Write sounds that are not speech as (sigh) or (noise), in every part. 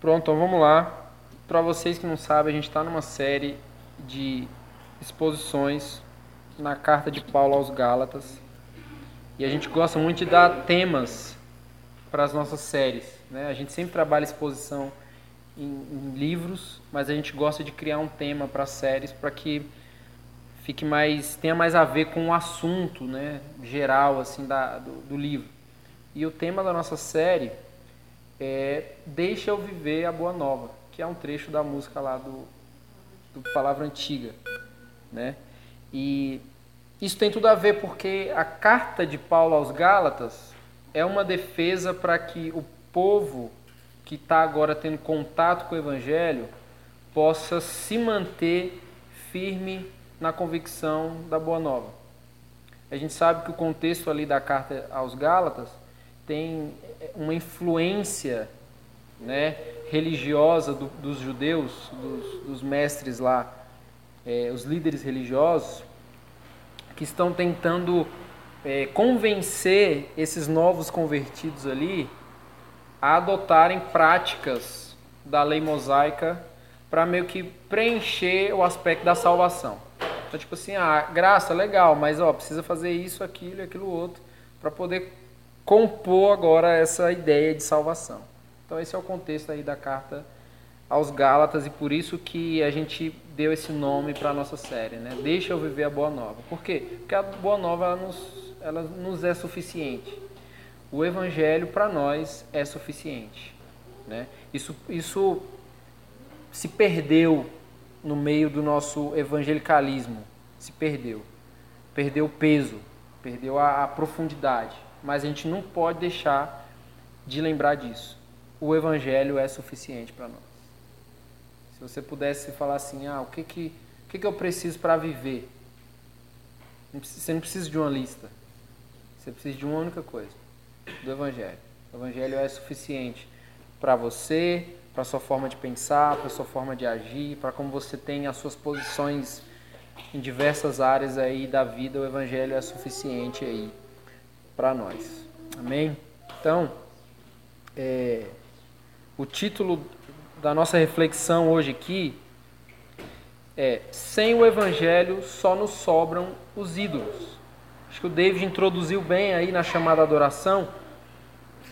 Pronto, então vamos lá. Para vocês que não sabem, a gente está numa série de exposições na carta de Paulo aos Gálatas. E a gente gosta muito de dar temas para as nossas séries. Né? A gente sempre trabalha exposição em, em livros, mas a gente gosta de criar um tema para séries para que fique mais tenha mais a ver com o assunto, né, geral assim da, do, do livro. E o tema da nossa série é Deixa eu viver a boa nova, que é um trecho da música lá do, do Palavra Antiga, né? E isso tem tudo a ver porque a carta de Paulo aos Gálatas é uma defesa para que o povo que está agora tendo contato com o Evangelho possa se manter firme na convicção da Boa Nova. A gente sabe que o contexto ali da carta aos Gálatas tem uma influência né, religiosa do, dos judeus, dos, dos mestres lá, é, os líderes religiosos, que estão tentando é, convencer esses novos convertidos ali a adotarem práticas da lei mosaica para meio que preencher o aspecto da salvação. Então, tipo assim, ah, graça, legal, mas ó, precisa fazer isso, aquilo e aquilo outro para poder compor agora essa ideia de salvação. Então esse é o contexto aí da carta aos Gálatas e por isso que a gente deu esse nome para a nossa série, né? Deixa eu viver a boa nova. Por quê? Porque a boa nova ela nos, ela nos é suficiente. O evangelho para nós é suficiente, né? Isso isso se perdeu no meio do nosso evangelicalismo, se perdeu. Perdeu o peso, perdeu a, a profundidade mas a gente não pode deixar de lembrar disso. O evangelho é suficiente para nós. Se você pudesse falar assim, ah, o que que, o que, que eu preciso para viver? Você não precisa de uma lista. Você precisa de uma única coisa, do evangelho. O evangelho é suficiente para você, para sua forma de pensar, para sua forma de agir, para como você tem as suas posições em diversas áreas aí da vida, o evangelho é suficiente aí para nós. Amém? Então, é, o título da nossa reflexão hoje aqui é Sem o Evangelho só nos sobram os ídolos. Acho que o David introduziu bem aí na chamada adoração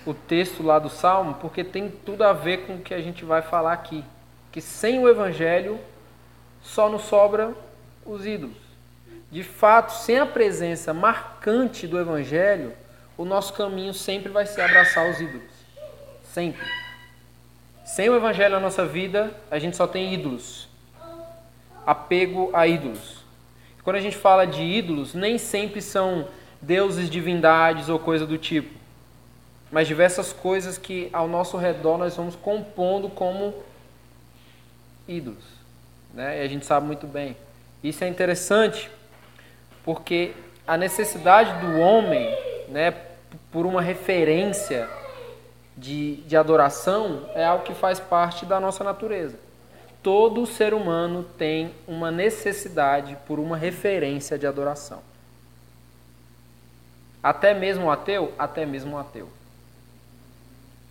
o texto lá do Salmo, porque tem tudo a ver com o que a gente vai falar aqui. Que sem o Evangelho só nos sobram os ídolos de fato, sem a presença marcante do Evangelho, o nosso caminho sempre vai ser abraçar os ídolos. Sempre. Sem o Evangelho na nossa vida, a gente só tem ídolos. Apego a ídolos. Quando a gente fala de ídolos, nem sempre são deuses, divindades ou coisa do tipo. Mas diversas coisas que ao nosso redor nós vamos compondo como ídolos. Né? E a gente sabe muito bem. Isso é interessante porque a necessidade do homem, né, por uma referência de, de adoração, é algo que faz parte da nossa natureza. Todo ser humano tem uma necessidade por uma referência de adoração. Até mesmo o ateu, até mesmo o ateu.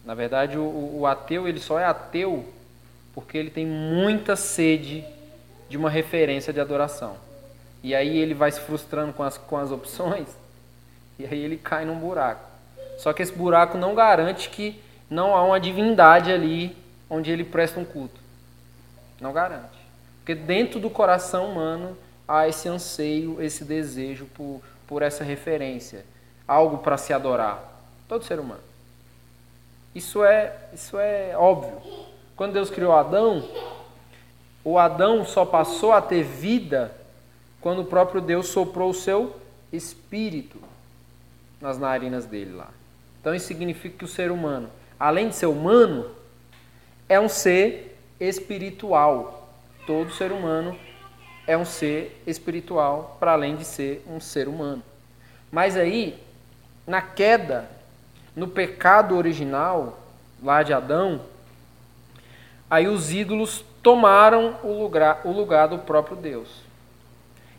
Na verdade, o, o ateu ele só é ateu porque ele tem muita sede de uma referência de adoração. E aí ele vai se frustrando com as, com as opções, e aí ele cai num buraco. Só que esse buraco não garante que não há uma divindade ali onde ele presta um culto. Não garante. Porque dentro do coração humano há esse anseio, esse desejo por, por essa referência, algo para se adorar. Todo ser humano. Isso é, isso é óbvio. Quando Deus criou Adão, o Adão só passou a ter vida quando o próprio Deus soprou o seu espírito nas narinas dele lá. Então isso significa que o ser humano, além de ser humano, é um ser espiritual. Todo ser humano é um ser espiritual para além de ser um ser humano. Mas aí, na queda, no pecado original lá de Adão, aí os ídolos tomaram o lugar, o lugar do próprio Deus.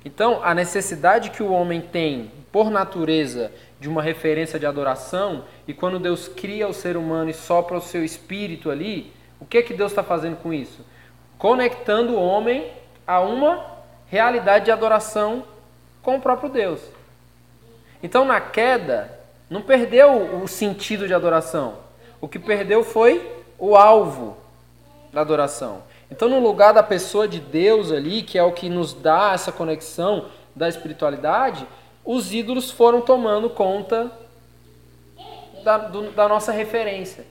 Então, a necessidade que o homem tem, por natureza, de uma referência de adoração, e quando Deus cria o ser humano e sopra o seu espírito ali, O que, que Deus está fazendo com isso? Conectando o homem a uma realidade de adoração com o próprio Deus. Então, na queda, não perdeu o sentido de adoração. O que perdeu foi o alvo da adoração. Então, no lugar da pessoa de Deus ali, que é o que nos dá essa conexão da espiritualidade, os ídolos foram tomando conta da, do, da nossa referência.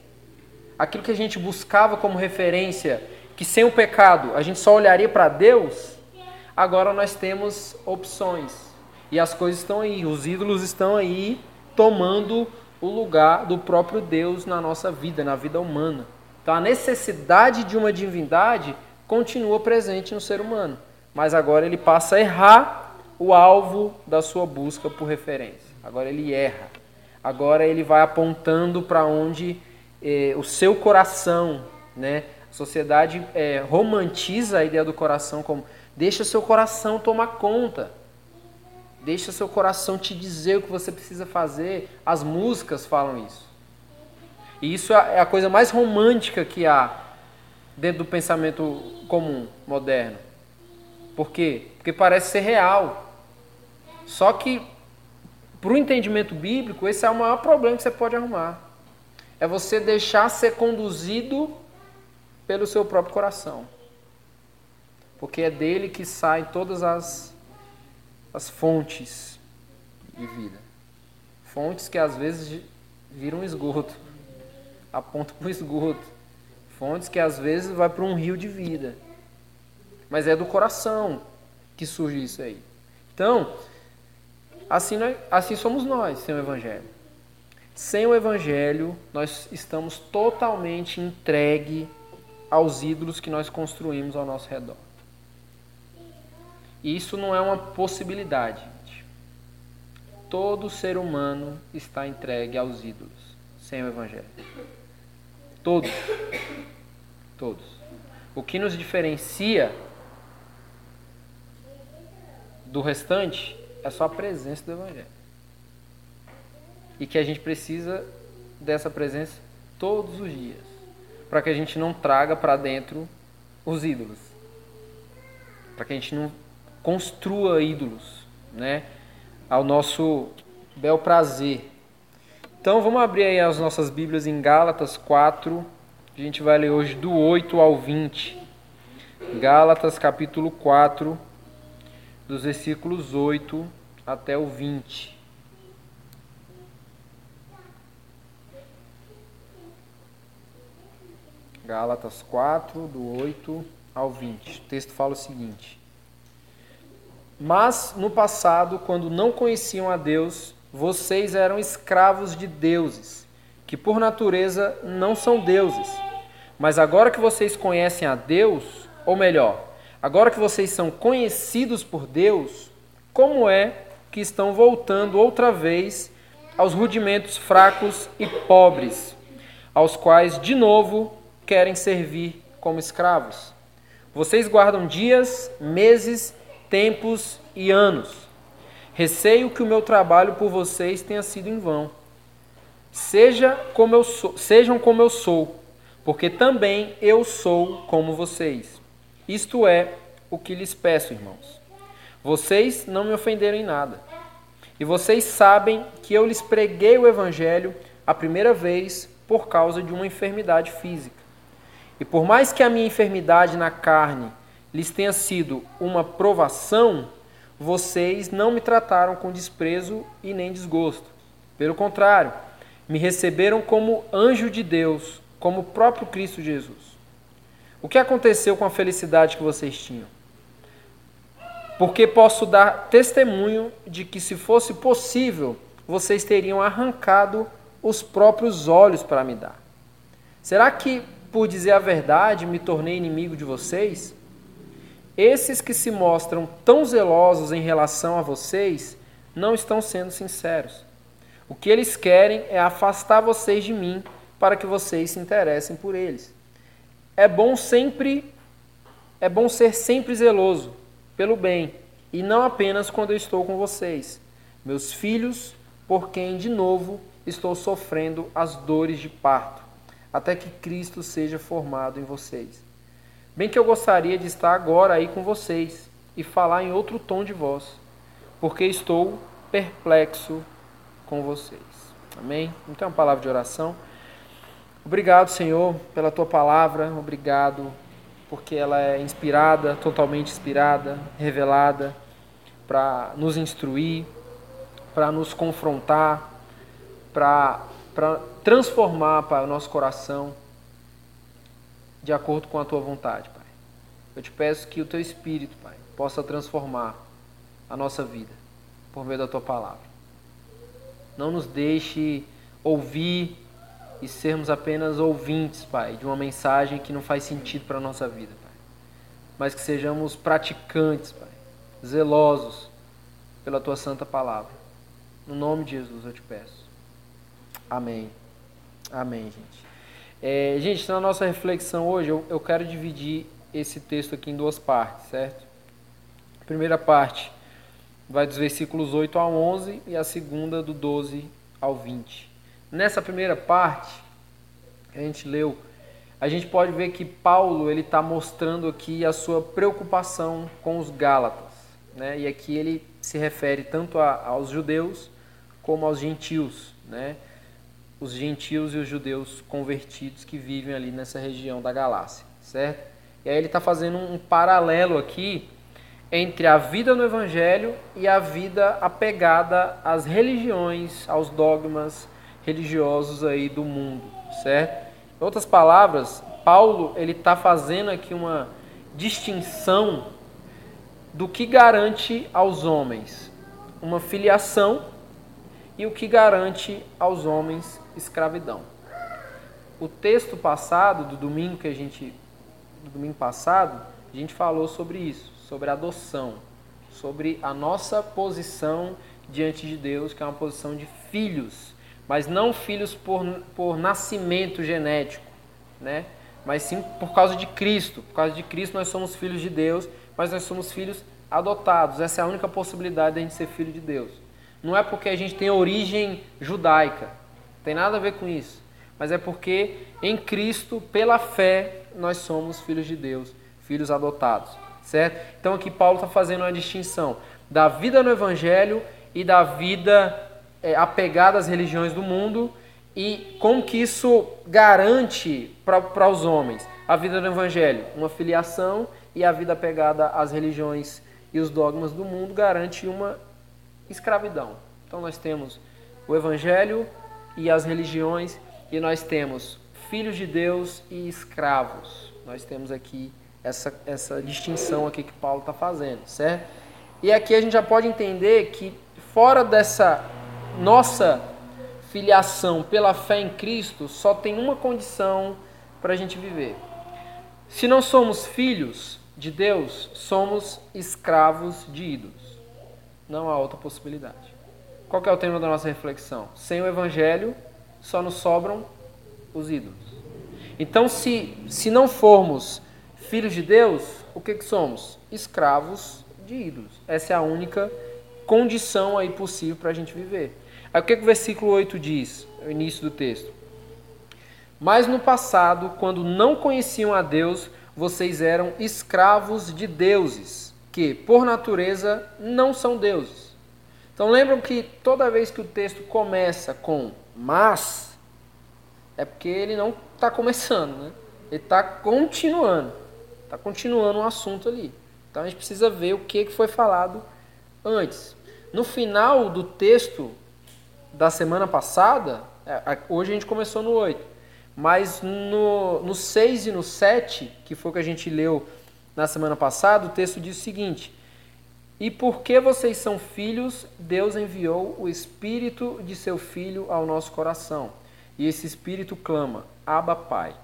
Aquilo que a gente buscava como referência, que sem o pecado a gente só olharia para Deus, agora nós temos opções. E as coisas estão aí, os ídolos estão aí tomando o lugar do próprio Deus na nossa vida, na vida humana. Então a necessidade de uma divindade continua presente no ser humano, mas agora ele passa a errar o alvo da sua busca por referência. Agora ele erra. Agora ele vai apontando para onde eh, o seu coração, né? A sociedade eh, romantiza a ideia do coração como deixa seu coração tomar conta. Deixa seu coração te dizer o que você precisa fazer. As músicas falam isso. E isso é a coisa mais romântica que há dentro do pensamento comum, moderno. Por quê? Porque parece ser real. Só que, para o entendimento bíblico, esse é o maior problema que você pode arrumar. É você deixar ser conduzido pelo seu próprio coração. Porque é dele que saem todas as, as fontes de vida. Fontes que às vezes viram esgoto aponta para o esgoto. Fontes que às vezes vai para um rio de vida. Mas é do coração que surge isso aí. Então, assim, nós, assim somos nós sem o Evangelho. Sem o Evangelho, nós estamos totalmente entregue aos ídolos que nós construímos ao nosso redor. E isso não é uma possibilidade. Gente. Todo ser humano está entregue aos ídolos sem o Evangelho. Todos. Todos. O que nos diferencia do restante é só a presença do Evangelho. E que a gente precisa dessa presença todos os dias. Para que a gente não traga para dentro os ídolos. Para que a gente não construa ídolos, né? Ao nosso bel prazer. Então vamos abrir aí as nossas Bíblias em Gálatas 4. A gente vai ler hoje do 8 ao 20. Gálatas capítulo 4, dos versículos 8 até o 20. Gálatas 4, do 8 ao 20. O texto fala o seguinte: Mas no passado, quando não conheciam a Deus, vocês eram escravos de deuses, que por natureza não são deuses. Mas agora que vocês conhecem a Deus, ou melhor, agora que vocês são conhecidos por Deus, como é que estão voltando outra vez aos rudimentos fracos e pobres, aos quais de novo querem servir como escravos? Vocês guardam dias, meses, tempos e anos Receio que o meu trabalho por vocês tenha sido em vão. Seja como eu sou, sejam como eu sou, porque também eu sou como vocês. Isto é o que lhes peço, irmãos. Vocês não me ofenderam em nada. E vocês sabem que eu lhes preguei o evangelho a primeira vez por causa de uma enfermidade física. E por mais que a minha enfermidade na carne lhes tenha sido uma provação, vocês não me trataram com desprezo e nem desgosto. Pelo contrário, me receberam como anjo de Deus, como o próprio Cristo Jesus. O que aconteceu com a felicidade que vocês tinham? Porque posso dar testemunho de que, se fosse possível, vocês teriam arrancado os próprios olhos para me dar. Será que, por dizer a verdade, me tornei inimigo de vocês? Esses que se mostram tão zelosos em relação a vocês não estão sendo sinceros. O que eles querem é afastar vocês de mim para que vocês se interessem por eles. É bom sempre é bom ser sempre zeloso pelo bem e não apenas quando eu estou com vocês, meus filhos, por quem de novo estou sofrendo as dores de parto, até que Cristo seja formado em vocês. Bem que eu gostaria de estar agora aí com vocês e falar em outro tom de voz, porque estou perplexo com vocês. Amém? Então, uma palavra de oração. Obrigado, Senhor, pela tua palavra. Obrigado porque ela é inspirada, totalmente inspirada, revelada para nos instruir, para nos confrontar, para transformar para o nosso coração de acordo com a tua vontade, Pai. Eu te peço que o teu Espírito, Pai, possa transformar a nossa vida por meio da tua palavra. Não nos deixe ouvir e sermos apenas ouvintes, Pai, de uma mensagem que não faz sentido para a nossa vida, Pai. Mas que sejamos praticantes, Pai, zelosos pela tua santa palavra. No nome de Jesus eu te peço. Amém. Amém, gente. É, gente, na nossa reflexão hoje, eu, eu quero dividir esse texto aqui em duas partes, certo? A primeira parte vai dos versículos 8 ao 11 e a segunda do 12 ao 20. Nessa primeira parte que a gente leu, a gente pode ver que Paulo ele está mostrando aqui a sua preocupação com os Gálatas, né? E aqui ele se refere tanto a, aos judeus como aos gentios, né? Os gentios e os judeus convertidos que vivem ali nessa região da Galácia, certo? E aí ele está fazendo um paralelo aqui entre a vida no Evangelho e a vida apegada às religiões, aos dogmas religiosos aí do mundo, certo? Em outras palavras, Paulo ele está fazendo aqui uma distinção do que garante aos homens uma filiação e o que garante aos homens escravidão. O texto passado, do domingo que a gente do domingo passado, a gente falou sobre isso, sobre adoção, sobre a nossa posição diante de Deus, que é uma posição de filhos, mas não filhos por, por nascimento genético, né? mas sim por causa de Cristo. Por causa de Cristo nós somos filhos de Deus, mas nós somos filhos adotados. Essa é a única possibilidade de a gente ser filho de Deus. Não é porque a gente tem origem judaica, tem nada a ver com isso. Mas é porque em Cristo, pela fé, nós somos filhos de Deus, filhos adotados. Certo? Então aqui Paulo está fazendo uma distinção da vida no Evangelho e da vida é, apegada às religiões do mundo e como que isso garante para os homens a vida no Evangelho, uma filiação e a vida apegada às religiões e os dogmas do mundo garante uma escravidão. Então nós temos o Evangelho e as religiões, e nós temos filhos de Deus e escravos. Nós temos aqui essa, essa distinção aqui que Paulo está fazendo, certo? E aqui a gente já pode entender que fora dessa nossa filiação pela fé em Cristo, só tem uma condição para a gente viver. Se não somos filhos de Deus, somos escravos de ídolos. Não há outra possibilidade. Qual é o tema da nossa reflexão? Sem o Evangelho, só nos sobram os ídolos. Então, se, se não formos filhos de Deus, o que, que somos? Escravos de ídolos. Essa é a única condição aí possível para a gente viver. Aí o que, que o versículo 8 diz, o início do texto? Mas no passado, quando não conheciam a Deus, vocês eram escravos de deuses que, por natureza, não são deuses. Então lembram que toda vez que o texto começa com mas, é porque ele não está começando, né? ele está continuando. Está continuando um assunto ali. Então a gente precisa ver o que foi falado antes. No final do texto da semana passada, é, hoje a gente começou no 8, mas no, no 6 e no 7, que foi o que a gente leu na semana passada, o texto diz o seguinte: E porque vocês são filhos, Deus enviou o espírito de seu filho ao nosso coração. E esse espírito clama: Abba, Pai.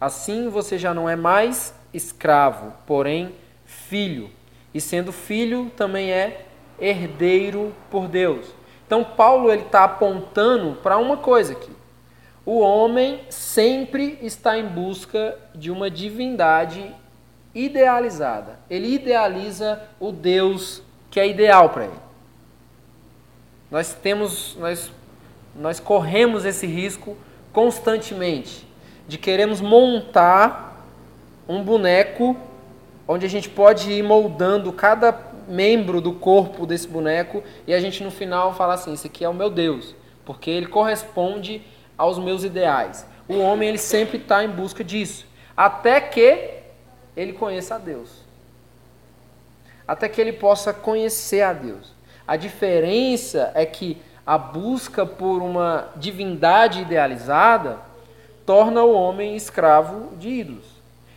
Assim você já não é mais escravo, porém filho. E sendo filho, também é herdeiro por Deus. Então Paulo ele está apontando para uma coisa aqui. O homem sempre está em busca de uma divindade idealizada. Ele idealiza o Deus que é ideal para ele. Nós temos, nós, nós corremos esse risco constantemente de queremos montar um boneco onde a gente pode ir moldando cada membro do corpo desse boneco e a gente no final fala assim: esse aqui é o meu Deus, porque ele corresponde aos meus ideais. O homem ele sempre está em busca disso, até que ele conheça a Deus, até que ele possa conhecer a Deus. A diferença é que a busca por uma divindade idealizada torna o homem escravo de ídolos.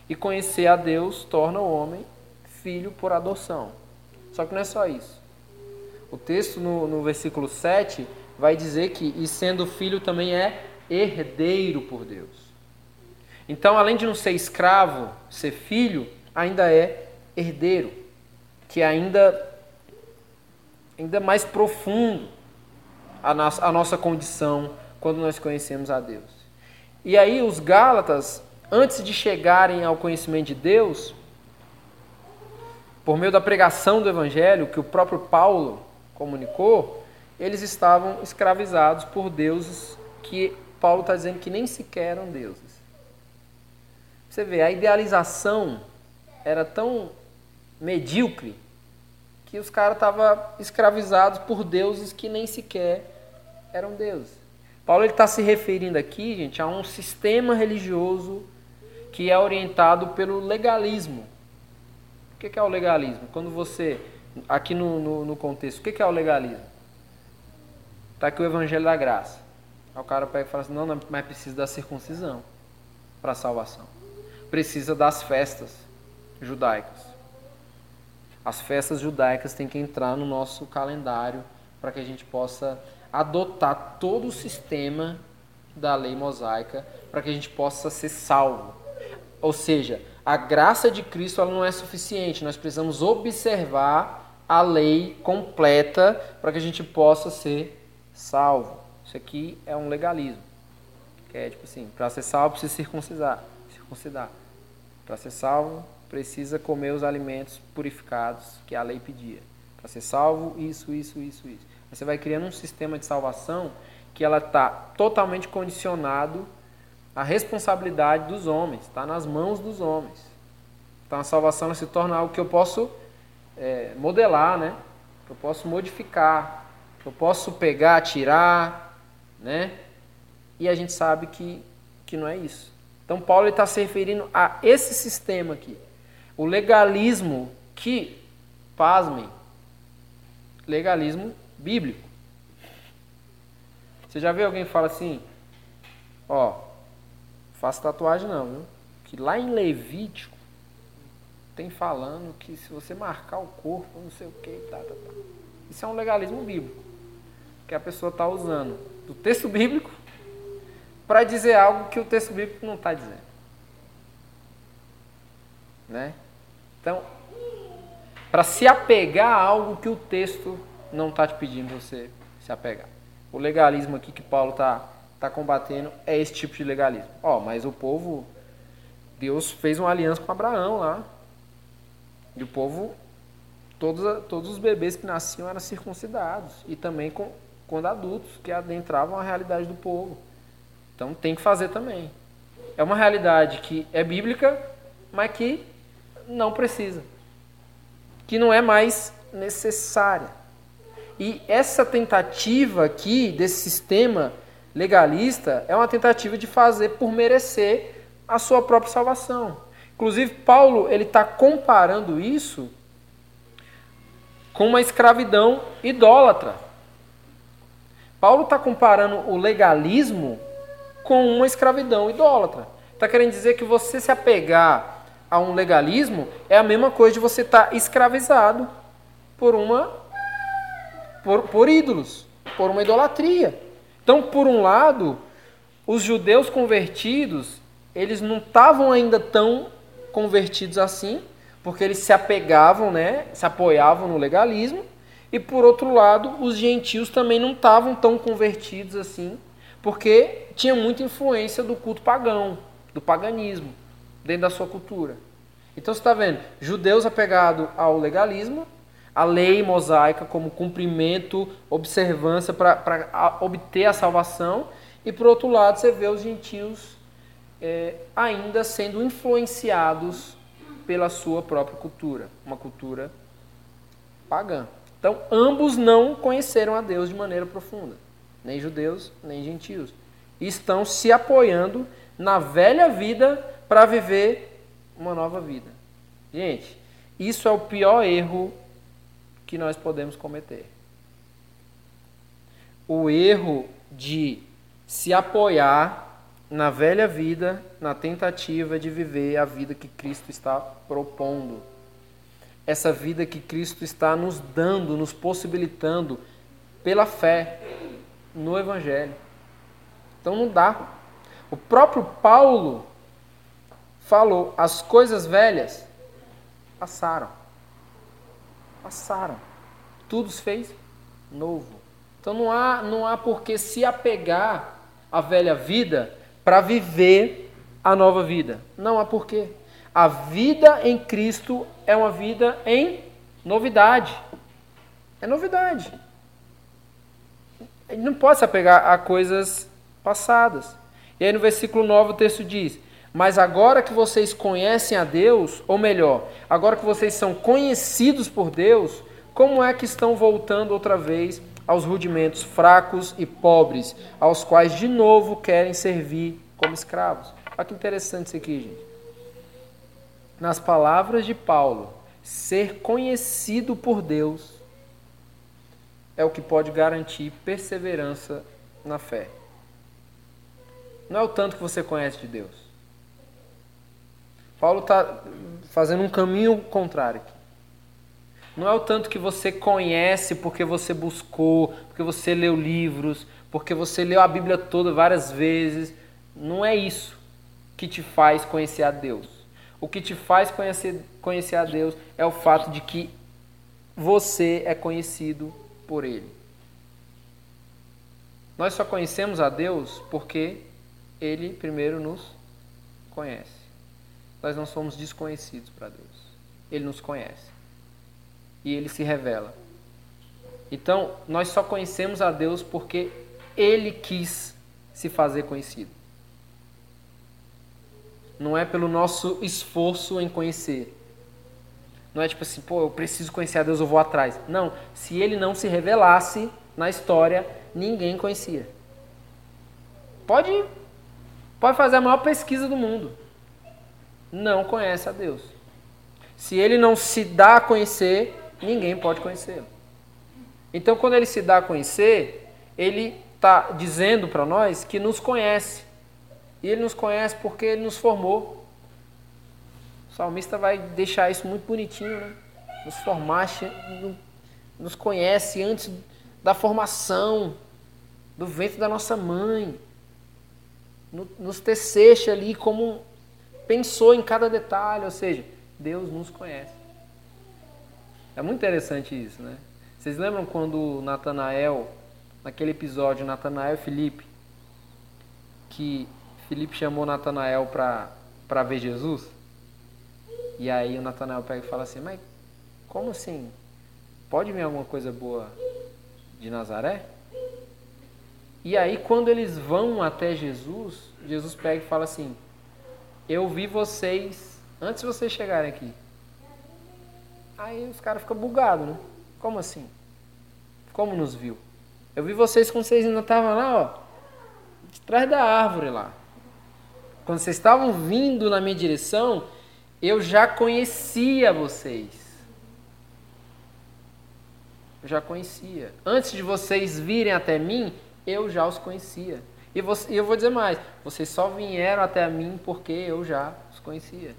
E conhecer a Deus torna o homem filho por adoção. Só que não é só isso. O texto no, no versículo 7 vai dizer que, e sendo filho, também é herdeiro por Deus. Então, além de não ser escravo, ser filho, ainda é herdeiro, que é ainda, ainda mais profundo a, a nossa condição quando nós conhecemos a Deus. E aí, os Gálatas, antes de chegarem ao conhecimento de Deus, por meio da pregação do Evangelho, que o próprio Paulo comunicou, eles estavam escravizados por deuses que Paulo está dizendo que nem sequer eram deuses. Você vê, a idealização era tão medíocre que os caras estavam escravizados por deuses que nem sequer eram deuses. Paulo está se referindo aqui, gente, a um sistema religioso que é orientado pelo legalismo. O que é o legalismo? Quando você, aqui no, no, no contexto, o que é o legalismo? Está aqui o Evangelho da Graça. Aí o cara pega e fala assim: não, não mas precisa da circuncisão para a salvação. Precisa das festas judaicas. As festas judaicas têm que entrar no nosso calendário para que a gente possa adotar todo o sistema da lei mosaica para que a gente possa ser salvo. Ou seja, a graça de Cristo ela não é suficiente, nós precisamos observar a lei completa para que a gente possa ser salvo. Isso aqui é um legalismo. Que é tipo assim, para ser salvo precisa circuncidar, circuncidar. Para ser salvo precisa comer os alimentos purificados que a lei pedia. Para ser salvo, isso, isso, isso, isso. Você vai criando um sistema de salvação que ela está totalmente condicionado a responsabilidade dos homens, está nas mãos dos homens. Então a salvação se torna algo que eu posso é, modelar, né? que eu posso modificar, que eu posso pegar, tirar, né? E a gente sabe que, que não é isso. Então Paulo está se referindo a esse sistema aqui. O legalismo que, pasmem, legalismo bíblico. Você já viu alguém que fala assim, ó, faço tatuagem não, viu? Que lá em Levítico tem falando que se você marcar o corpo, não sei o que, tá, tá, tá. Isso é um legalismo bíblico. Que a pessoa está usando do texto (laughs) bíblico para dizer algo que o texto bíblico não está dizendo. Né? Então, para se apegar a algo que o texto não está te pedindo você se apegar. O legalismo aqui que Paulo está está combatendo é esse tipo de legalismo. Ó, oh, mas o povo, Deus fez uma aliança com Abraão lá. E o povo, todos, todos os bebês que nasciam eram circuncidados. E também com, quando adultos, que adentravam a realidade do povo. Então tem que fazer também. É uma realidade que é bíblica, mas que não precisa. Que não é mais necessária. E essa tentativa aqui desse sistema legalista é uma tentativa de fazer por merecer a sua própria salvação. Inclusive, Paulo ele está comparando isso com uma escravidão idólatra. Paulo está comparando o legalismo com uma escravidão idólatra. Está querendo dizer que você se apegar a um legalismo é a mesma coisa de você estar tá escravizado por uma por, por ídolos, por uma idolatria. Então, por um lado, os judeus convertidos, eles não estavam ainda tão convertidos assim, porque eles se apegavam, né, se apoiavam no legalismo, e por outro lado, os gentios também não estavam tão convertidos assim, porque tinha muita influência do culto pagão, do paganismo, dentro da sua cultura. Então você está vendo, judeus apegados ao legalismo, a lei mosaica como cumprimento, observância para obter a salvação, e por outro lado você vê os gentios é, ainda sendo influenciados pela sua própria cultura, uma cultura pagã. Então, ambos não conheceram a Deus de maneira profunda, nem judeus, nem gentios. Estão se apoiando na velha vida para viver uma nova vida. Gente, isso é o pior erro que nós podemos cometer. O erro de se apoiar na velha vida, na tentativa de viver a vida que Cristo está propondo. Essa vida que Cristo está nos dando, nos possibilitando pela fé no Evangelho. Então não dá. O próprio Paulo falou: as coisas velhas passaram. Passaram. Tudo se fez novo. Então não há, não há por que se apegar à velha vida para viver a nova vida. Não há porquê. A vida em Cristo é uma vida em novidade. É novidade. Ele não pode se apegar a coisas passadas. E aí no versículo 9 o texto diz: Mas agora que vocês conhecem a Deus, ou melhor, agora que vocês são conhecidos por Deus, como é que estão voltando outra vez aos rudimentos fracos e pobres, aos quais de novo querem servir como escravos. Olha que interessante isso aqui, gente. Nas palavras de Paulo, ser conhecido por Deus é o que pode garantir perseverança na fé. Não é o tanto que você conhece de Deus. Paulo está fazendo um caminho contrário aqui. Não é o tanto que você conhece porque você buscou, porque você leu livros, porque você leu a Bíblia toda várias vezes. Não é isso que te faz conhecer a Deus. O que te faz conhecer, conhecer a Deus é o fato de que você é conhecido por Ele. Nós só conhecemos a Deus porque Ele primeiro nos conhece. Nós não somos desconhecidos para Deus. Ele nos conhece e ele se revela. Então, nós só conhecemos a Deus porque ele quis se fazer conhecido. Não é pelo nosso esforço em conhecer. Não é tipo assim, pô, eu preciso conhecer a Deus, eu vou atrás. Não, se ele não se revelasse na história, ninguém conhecia. Pode, pode fazer a maior pesquisa do mundo. Não conhece a Deus. Se ele não se dá a conhecer, ninguém pode conhecê-lo. Então, quando ele se dá a conhecer, ele está dizendo para nós que nos conhece. E ele nos conhece porque ele nos formou. O salmista vai deixar isso muito bonitinho, né? Nos formaste, nos conhece antes da formação, do ventre da nossa mãe. Nos teceste ali como pensou em cada detalhe, ou seja, Deus nos conhece. É muito interessante isso, né? Vocês lembram quando Natanael, naquele episódio, Natanael e Felipe, que Felipe chamou Natanael para ver Jesus? E aí o Natanael pega e fala assim, mas como assim? Pode vir alguma coisa boa de Nazaré? E aí quando eles vão até Jesus, Jesus pega e fala assim, eu vi vocês antes de vocês chegarem aqui. Aí os caras ficam bugados, né? Como assim? Como nos viu? Eu vi vocês quando vocês ainda estavam lá, ó, de trás da árvore lá. Quando vocês estavam vindo na minha direção, eu já conhecia vocês. Eu já conhecia. Antes de vocês virem até mim, eu já os conhecia. E eu vou dizer mais: vocês só vieram até mim porque eu já os conhecia.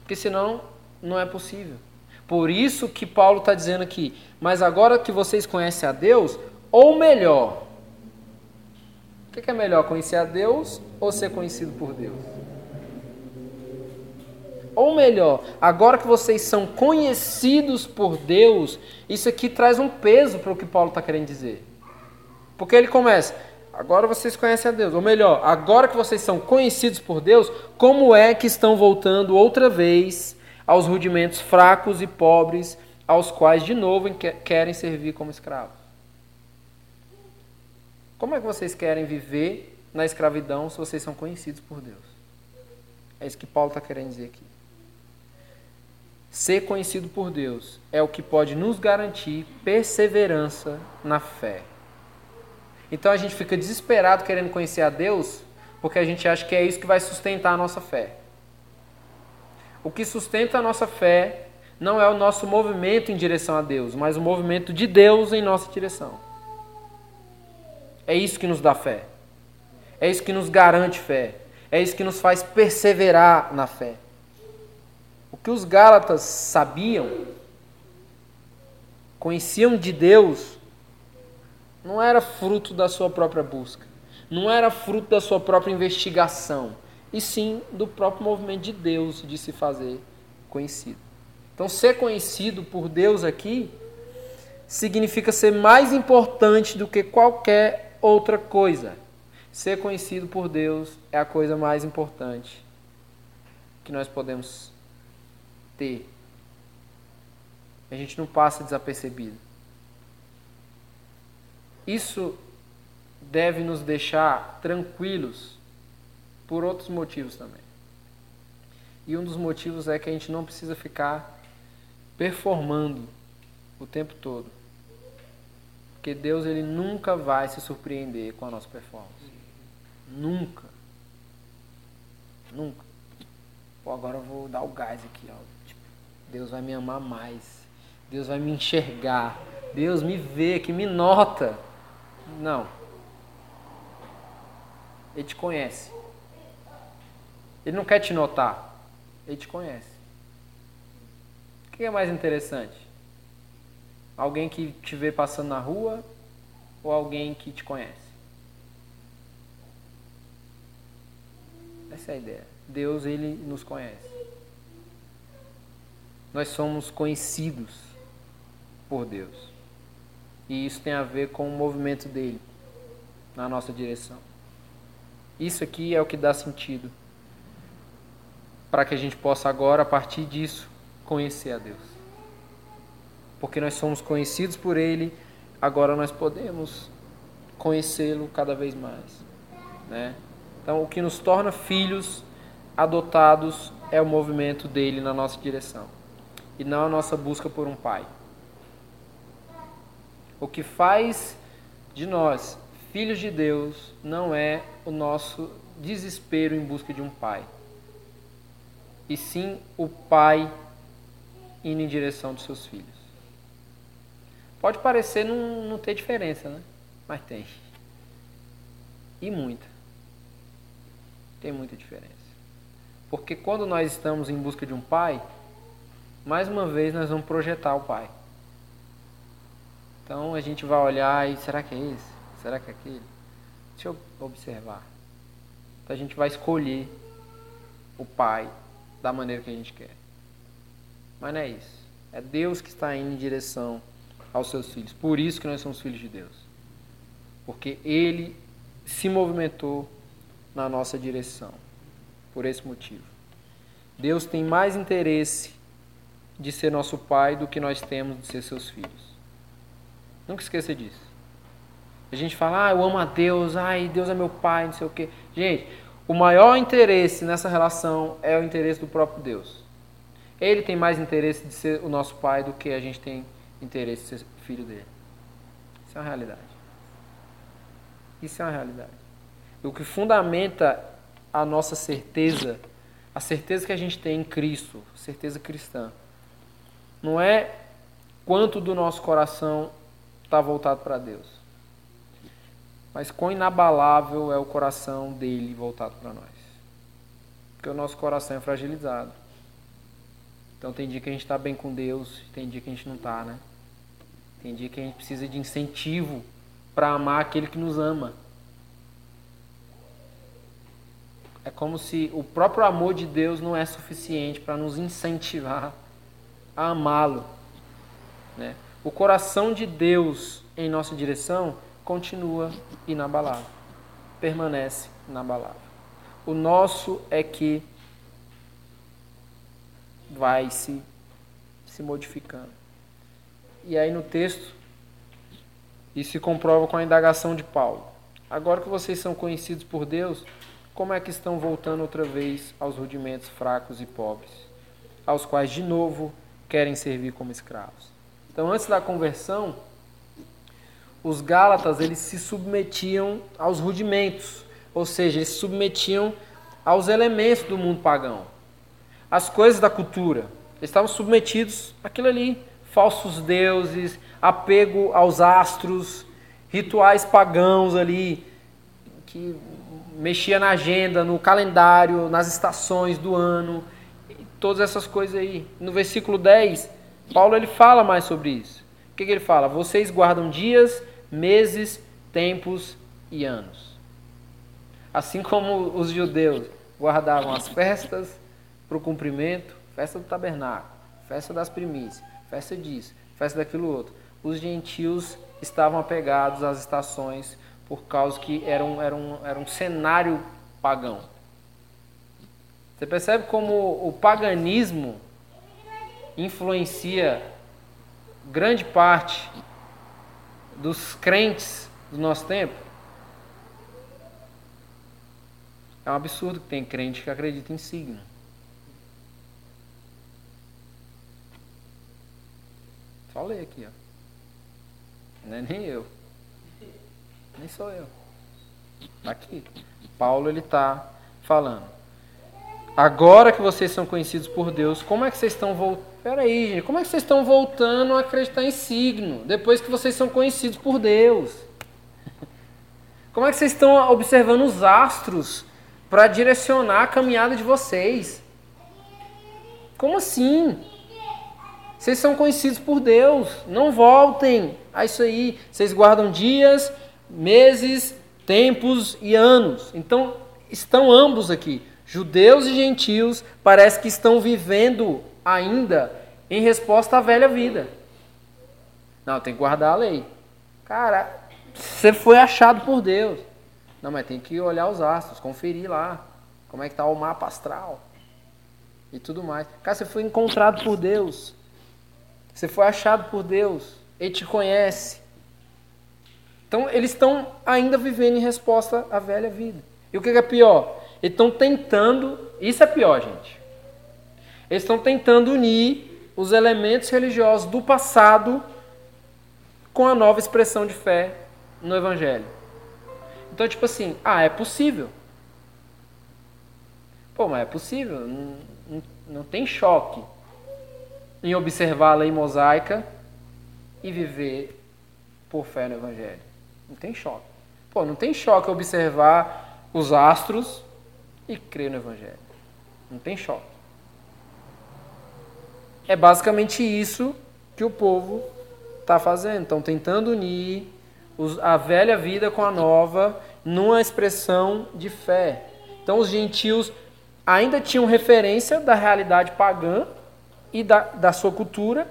Porque senão não é possível. Por isso que Paulo está dizendo aqui, mas agora que vocês conhecem a Deus, ou melhor, o que é melhor, conhecer a Deus ou ser conhecido por Deus? Ou melhor, agora que vocês são conhecidos por Deus, isso aqui traz um peso para o que Paulo está querendo dizer. Porque ele começa, agora vocês conhecem a Deus. Ou melhor, agora que vocês são conhecidos por Deus, como é que estão voltando outra vez aos rudimentos fracos e pobres, aos quais de novo querem servir como escravos. Como é que vocês querem viver na escravidão se vocês são conhecidos por Deus. É isso que Paulo está querendo dizer aqui. Ser conhecido por Deus é o que pode nos garantir perseverança na fé. Então a gente fica desesperado querendo conhecer a Deus porque a gente acha que é isso que vai sustentar a nossa fé. O que sustenta a nossa fé não é o nosso movimento em direção a Deus, mas o movimento de Deus em nossa direção. É isso que nos dá fé. É isso que nos garante fé. É isso que nos faz perseverar na fé. O que os Gálatas sabiam, conheciam de Deus, não era fruto da sua própria busca, não era fruto da sua própria investigação, e sim do próprio movimento de Deus de se fazer conhecido. Então, ser conhecido por Deus aqui significa ser mais importante do que qualquer outra coisa. Ser conhecido por Deus é a coisa mais importante que nós podemos ter. A gente não passa desapercebido. Isso deve nos deixar tranquilos por outros motivos também. E um dos motivos é que a gente não precisa ficar performando o tempo todo. Porque Deus ele nunca vai se surpreender com a nossa performance. Nunca. Nunca. Pô, agora eu vou dar o gás aqui, ó. Tipo, Deus vai me amar mais. Deus vai me enxergar. Deus me vê, que me nota. Não. Ele te conhece. Ele não quer te notar. Ele te conhece. O que é mais interessante? Alguém que te vê passando na rua ou alguém que te conhece? Essa é a ideia. Deus, ele nos conhece. Nós somos conhecidos por Deus. E isso tem a ver com o movimento dele na nossa direção. Isso aqui é o que dá sentido para que a gente possa agora, a partir disso, conhecer a Deus. Porque nós somos conhecidos por Ele, agora nós podemos conhecê-lo cada vez mais. Né? Então, o que nos torna filhos adotados é o movimento dele na nossa direção e não a nossa busca por um pai. O que faz de nós filhos de Deus não é o nosso desespero em busca de um pai e sim o pai indo em direção dos seus filhos. Pode parecer não, não ter diferença, né? Mas tem. E muita. Tem muita diferença. Porque quando nós estamos em busca de um pai, mais uma vez nós vamos projetar o pai. Então a gente vai olhar e será que é esse? Será que é aquele? Deixa eu observar. Então a gente vai escolher o pai da maneira que a gente quer. Mas não é isso. É Deus que está indo em direção aos seus filhos. Por isso que nós somos filhos de Deus. Porque Ele se movimentou na nossa direção. Por esse motivo. Deus tem mais interesse de ser nosso pai do que nós temos de ser seus filhos. Nunca esqueça disso. A gente fala, ah, eu amo a Deus, ai, Deus é meu pai, não sei o quê. Gente, o maior interesse nessa relação é o interesse do próprio Deus. Ele tem mais interesse de ser o nosso pai do que a gente tem interesse de ser filho dele. Isso é uma realidade. Isso é uma realidade. E o que fundamenta a nossa certeza, a certeza que a gente tem em Cristo, certeza cristã, não é quanto do nosso coração está voltado para Deus mas quão inabalável é o coração dele voltado para nós. Porque o nosso coração é fragilizado. Então tem dia que a gente está bem com Deus, tem dia que a gente não está, né? Tem dia que a gente precisa de incentivo para amar aquele que nos ama. É como se o próprio amor de Deus não é suficiente para nos incentivar a amá-lo. Né? O coração de Deus em nossa direção continua inabalável, permanece inabalável. O nosso é que vai se, se modificando. E aí no texto, isso se comprova com a indagação de Paulo. agora que vocês são conhecidos por Deus, como é que estão voltando outra vez aos rudimentos fracos e pobres, aos quais de novo querem servir como escravos? Então, antes da conversão, os Gálatas eles se submetiam aos rudimentos, ou seja, eles se submetiam aos elementos do mundo pagão, às coisas da cultura. Eles estavam submetidos àquilo ali, falsos deuses, apego aos astros, rituais pagãos ali, que mexia na agenda, no calendário, nas estações do ano, todas essas coisas aí. No versículo 10, Paulo ele fala mais sobre isso. O que, que ele fala? Vocês guardam dias, meses, tempos e anos. Assim como os judeus guardavam as festas para o cumprimento, festa do tabernáculo, festa das primícias, festa disso, festa daquilo outro. Os gentios estavam apegados às estações por causa que era um, era um, era um cenário pagão. Você percebe como o paganismo influencia grande parte dos crentes do nosso tempo? É um absurdo que tem crente que acredita em signo. Só ler aqui, ó. Não é nem eu. Nem sou eu. Aqui. Paulo ele está falando. Agora que vocês são conhecidos por Deus, como é que vocês estão voltando? Peraí, gente, como é que vocês estão voltando a acreditar em signo? Depois que vocês são conhecidos por Deus. Como é que vocês estão observando os astros para direcionar a caminhada de vocês? Como assim? Vocês são conhecidos por Deus. Não voltem a isso aí. Vocês guardam dias, meses, tempos e anos. Então, estão ambos aqui. Judeus e gentios parece que estão vivendo ainda em resposta à velha vida. Não, tem que guardar a lei. Cara, você foi achado por Deus. Não, mas tem que olhar os astros, conferir lá como é que está o mapa astral e tudo mais. Cara, você foi encontrado por Deus. Você foi achado por Deus. Ele te conhece. Então, eles estão ainda vivendo em resposta à velha vida. E o que é pior? Eles estão tentando, isso é pior, gente. Eles estão tentando unir os elementos religiosos do passado com a nova expressão de fé no Evangelho. Então, tipo assim, ah, é possível. Pô, mas é possível. Não, não, não tem choque em observar a lei mosaica e viver por fé no Evangelho. Não tem choque. Pô, não tem choque observar os astros e crer no Evangelho. Não tem choque. É basicamente isso que o povo está fazendo. Estão tentando unir a velha vida com a nova numa expressão de fé. Então os gentios ainda tinham referência da realidade pagã e da, da sua cultura,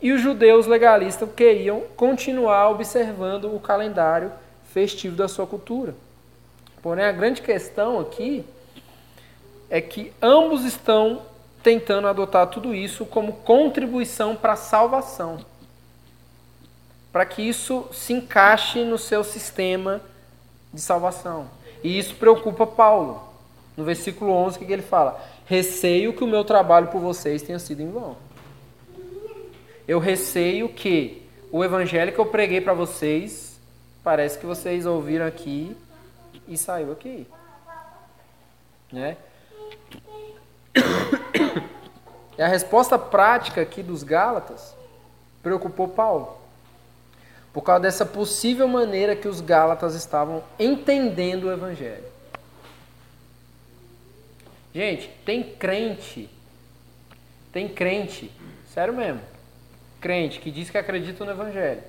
e os judeus legalistas queriam continuar observando o calendário festivo da sua cultura. Porém, a grande questão aqui é que ambos estão tentando adotar tudo isso como contribuição para a salvação. Para que isso se encaixe no seu sistema de salvação. E isso preocupa Paulo. No versículo 11, o que ele fala? Receio que o meu trabalho por vocês tenha sido em vão. Eu receio que o evangelho que eu preguei para vocês, parece que vocês ouviram aqui e saiu aqui. Né? E a resposta prática aqui dos Gálatas preocupou Paulo. Por causa dessa possível maneira que os Gálatas estavam entendendo o Evangelho. Gente, tem crente, tem crente, sério mesmo, crente que diz que acredita no Evangelho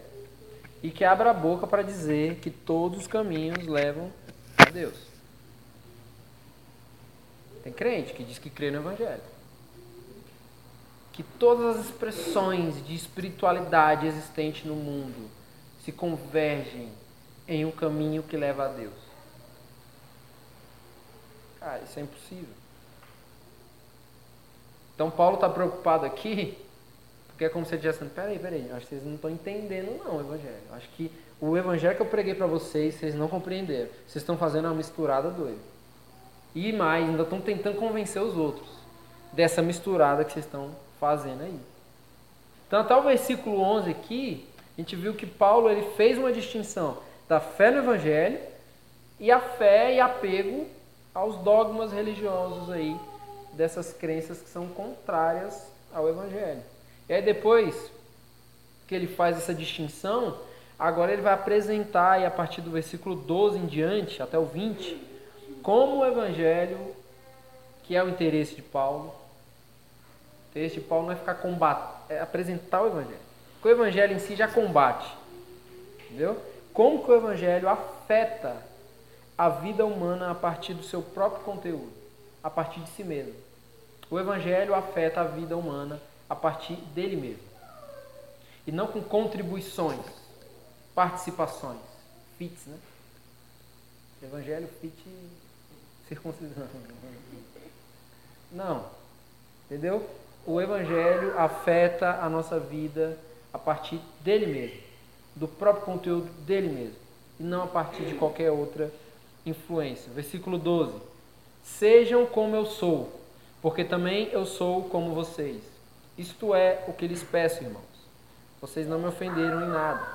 e que abre a boca para dizer que todos os caminhos levam a Deus. Tem crente que diz que crê no Evangelho. Que todas as expressões de espiritualidade existente no mundo se convergem em um caminho que leva a Deus. Cara, isso é impossível. Então Paulo está preocupado aqui Porque é como se ele estivesse peraí, peraí, acho que vocês não estão entendendo não o evangelho. Acho que o evangelho que eu preguei para vocês, vocês não compreenderam. Vocês estão fazendo uma misturada doida. E mais, ainda estão tentando convencer os outros dessa misturada que vocês estão fazendo aí. Então, até o versículo 11 aqui, a gente viu que Paulo ele fez uma distinção da fé no evangelho e a fé e apego aos dogmas religiosos aí dessas crenças que são contrárias ao evangelho. E aí depois que ele faz essa distinção, agora ele vai apresentar aí a partir do versículo 12 em diante, até o 20, como o evangelho, que é o interesse de Paulo, o interesse de Paulo não é ficar combatendo, é apresentar o evangelho. Porque o evangelho em si já combate. Entendeu? Como que o evangelho afeta a vida humana a partir do seu próprio conteúdo, a partir de si mesmo. O evangelho afeta a vida humana a partir dele mesmo. E não com contribuições, participações, fits, né? Evangelho fit circuncisão. Não. Entendeu? O evangelho afeta a nossa vida a partir dele mesmo, do próprio conteúdo dele mesmo, e não a partir de qualquer outra influência. Versículo 12. Sejam como eu sou, porque também eu sou como vocês. Isto é o que lhes peço, irmãos. Vocês não me ofenderam em nada.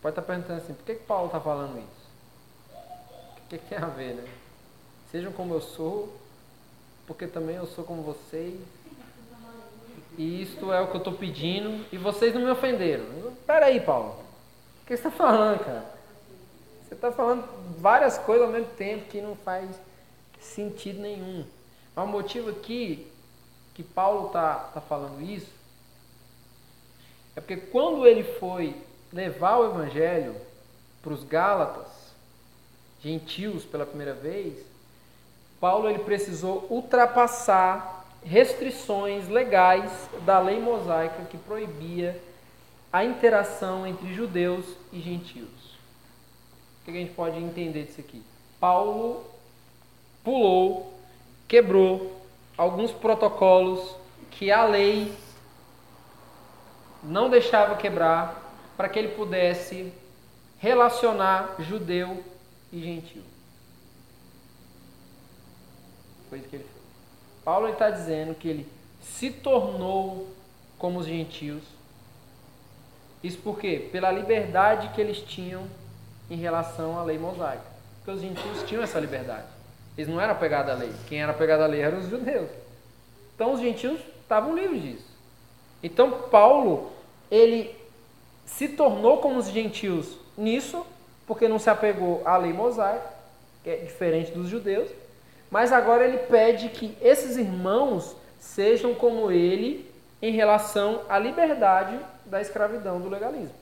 Pode estar perguntando assim, por que, que Paulo está falando isso? O que, que tem a ver, né? Sejam como eu sou, porque também eu sou como vocês. E isto é o que eu estou pedindo, e vocês não me ofenderam. Espera aí, Paulo. O que você está falando, cara? Você está falando várias coisas ao mesmo tempo que não faz sentido nenhum. Mas o motivo aqui que Paulo está tá falando isso é porque quando ele foi levar o evangelho para os Gálatas, gentios pela primeira vez, Paulo ele precisou ultrapassar restrições legais da lei mosaica que proibia a interação entre judeus e gentios. O que a gente pode entender disso aqui? Paulo pulou, quebrou alguns protocolos que a lei não deixava quebrar para que ele pudesse relacionar judeu e gentil. Que ele fez. Paulo está dizendo que ele se tornou como os gentios. Isso por quê? Pela liberdade que eles tinham em relação à lei mosaica. Porque os gentios tinham essa liberdade. Eles não eram apegados à lei. Quem era apegado à lei eram os judeus. Então os gentios estavam livres disso. Então Paulo, ele se tornou como os gentios nisso, porque não se apegou à lei mosaica, que é diferente dos judeus, mas agora ele pede que esses irmãos sejam como ele em relação à liberdade da escravidão do legalismo.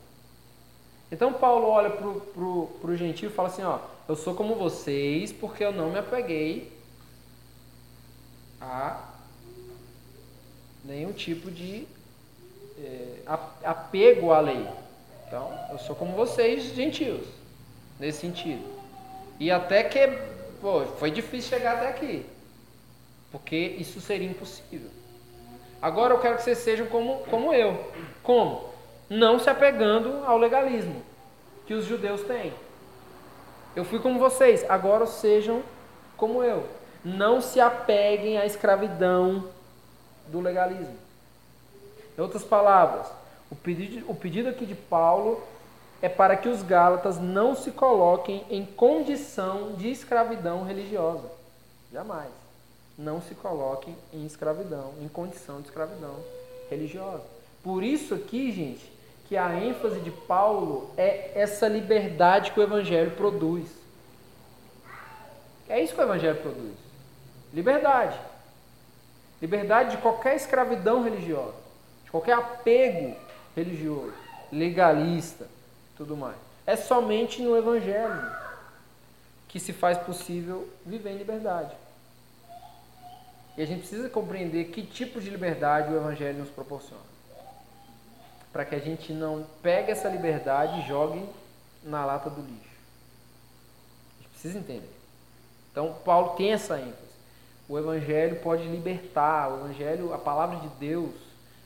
Então Paulo olha para o gentio e fala assim, ó, eu sou como vocês porque eu não me apeguei a nenhum tipo de é, apego à lei. Então, eu sou como vocês, gentios, nesse sentido. E até que, pô, foi difícil chegar até aqui, porque isso seria impossível. Agora eu quero que vocês sejam como, como eu. Como? Não se apegando ao legalismo que os judeus têm. Eu fui como vocês, agora sejam como eu. Não se apeguem à escravidão do legalismo. Em outras palavras, o pedido, o pedido aqui de Paulo é para que os Gálatas não se coloquem em condição de escravidão religiosa. Jamais. Não se coloquem em escravidão, em condição de escravidão religiosa. Por isso aqui, gente, que a ênfase de Paulo é essa liberdade que o Evangelho produz. É isso que o Evangelho produz: liberdade. Liberdade de qualquer escravidão religiosa, de qualquer apego religioso, legalista, tudo mais. É somente no Evangelho que se faz possível viver em liberdade. E a gente precisa compreender que tipo de liberdade o Evangelho nos proporciona para que a gente não pegue essa liberdade e jogue na lata do lixo. A gente precisa entender. Então, Paulo tem essa ênfase. O Evangelho pode libertar, o Evangelho, a palavra de Deus,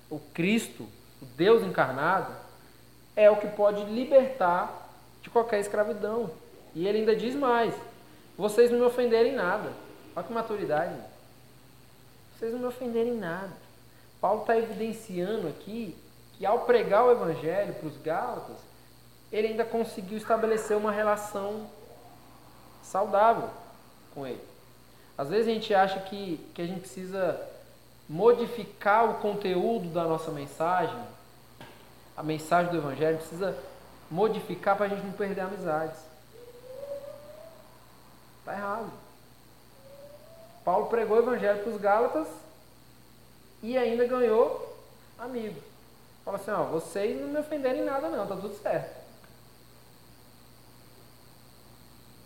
o Cristo, o Deus encarnado, é o que pode libertar de qualquer escravidão. E ele ainda diz mais: vocês não me ofenderem nada. Olha que maturidade. Vocês não me ofenderem nada. Paulo está evidenciando aqui que ao pregar o evangelho para os Gálatas, ele ainda conseguiu estabelecer uma relação saudável com ele. Às vezes a gente acha que, que a gente precisa modificar o conteúdo da nossa mensagem, a mensagem do Evangelho, precisa modificar para a gente não perder amizades. Está errado. Paulo pregou o Evangelho para os Gálatas e ainda ganhou amigos. Fala assim, ó, vocês não me ofenderem nada não, tá tudo certo.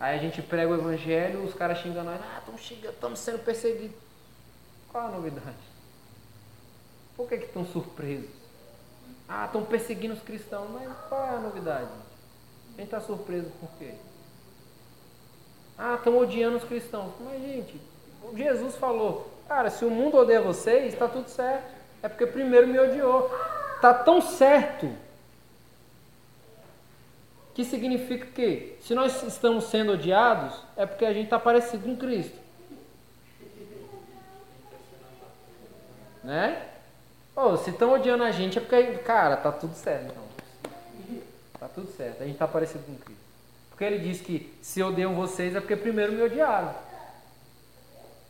Aí a gente prega o evangelho, os caras xingam nós, ah, estamos xingando, estamos sendo perseguidos. Qual a novidade? Por que estão surpresos? Ah, estão perseguindo os cristãos, mas qual é a novidade? Gente está surpreso por quê? Ah, estão odiando os cristãos. Mas, gente, Jesus falou, cara, se o mundo odeia vocês, está tudo certo. É porque primeiro me odiou. Está tão certo que significa que, se nós estamos sendo odiados, é porque a gente está parecido com Cristo. Né? Se estão odiando a gente é porque, cara, tá tudo certo. Então. Tá tudo certo. A gente está parecido com Cristo. Porque ele diz que se odeiam vocês é porque primeiro me odiaram.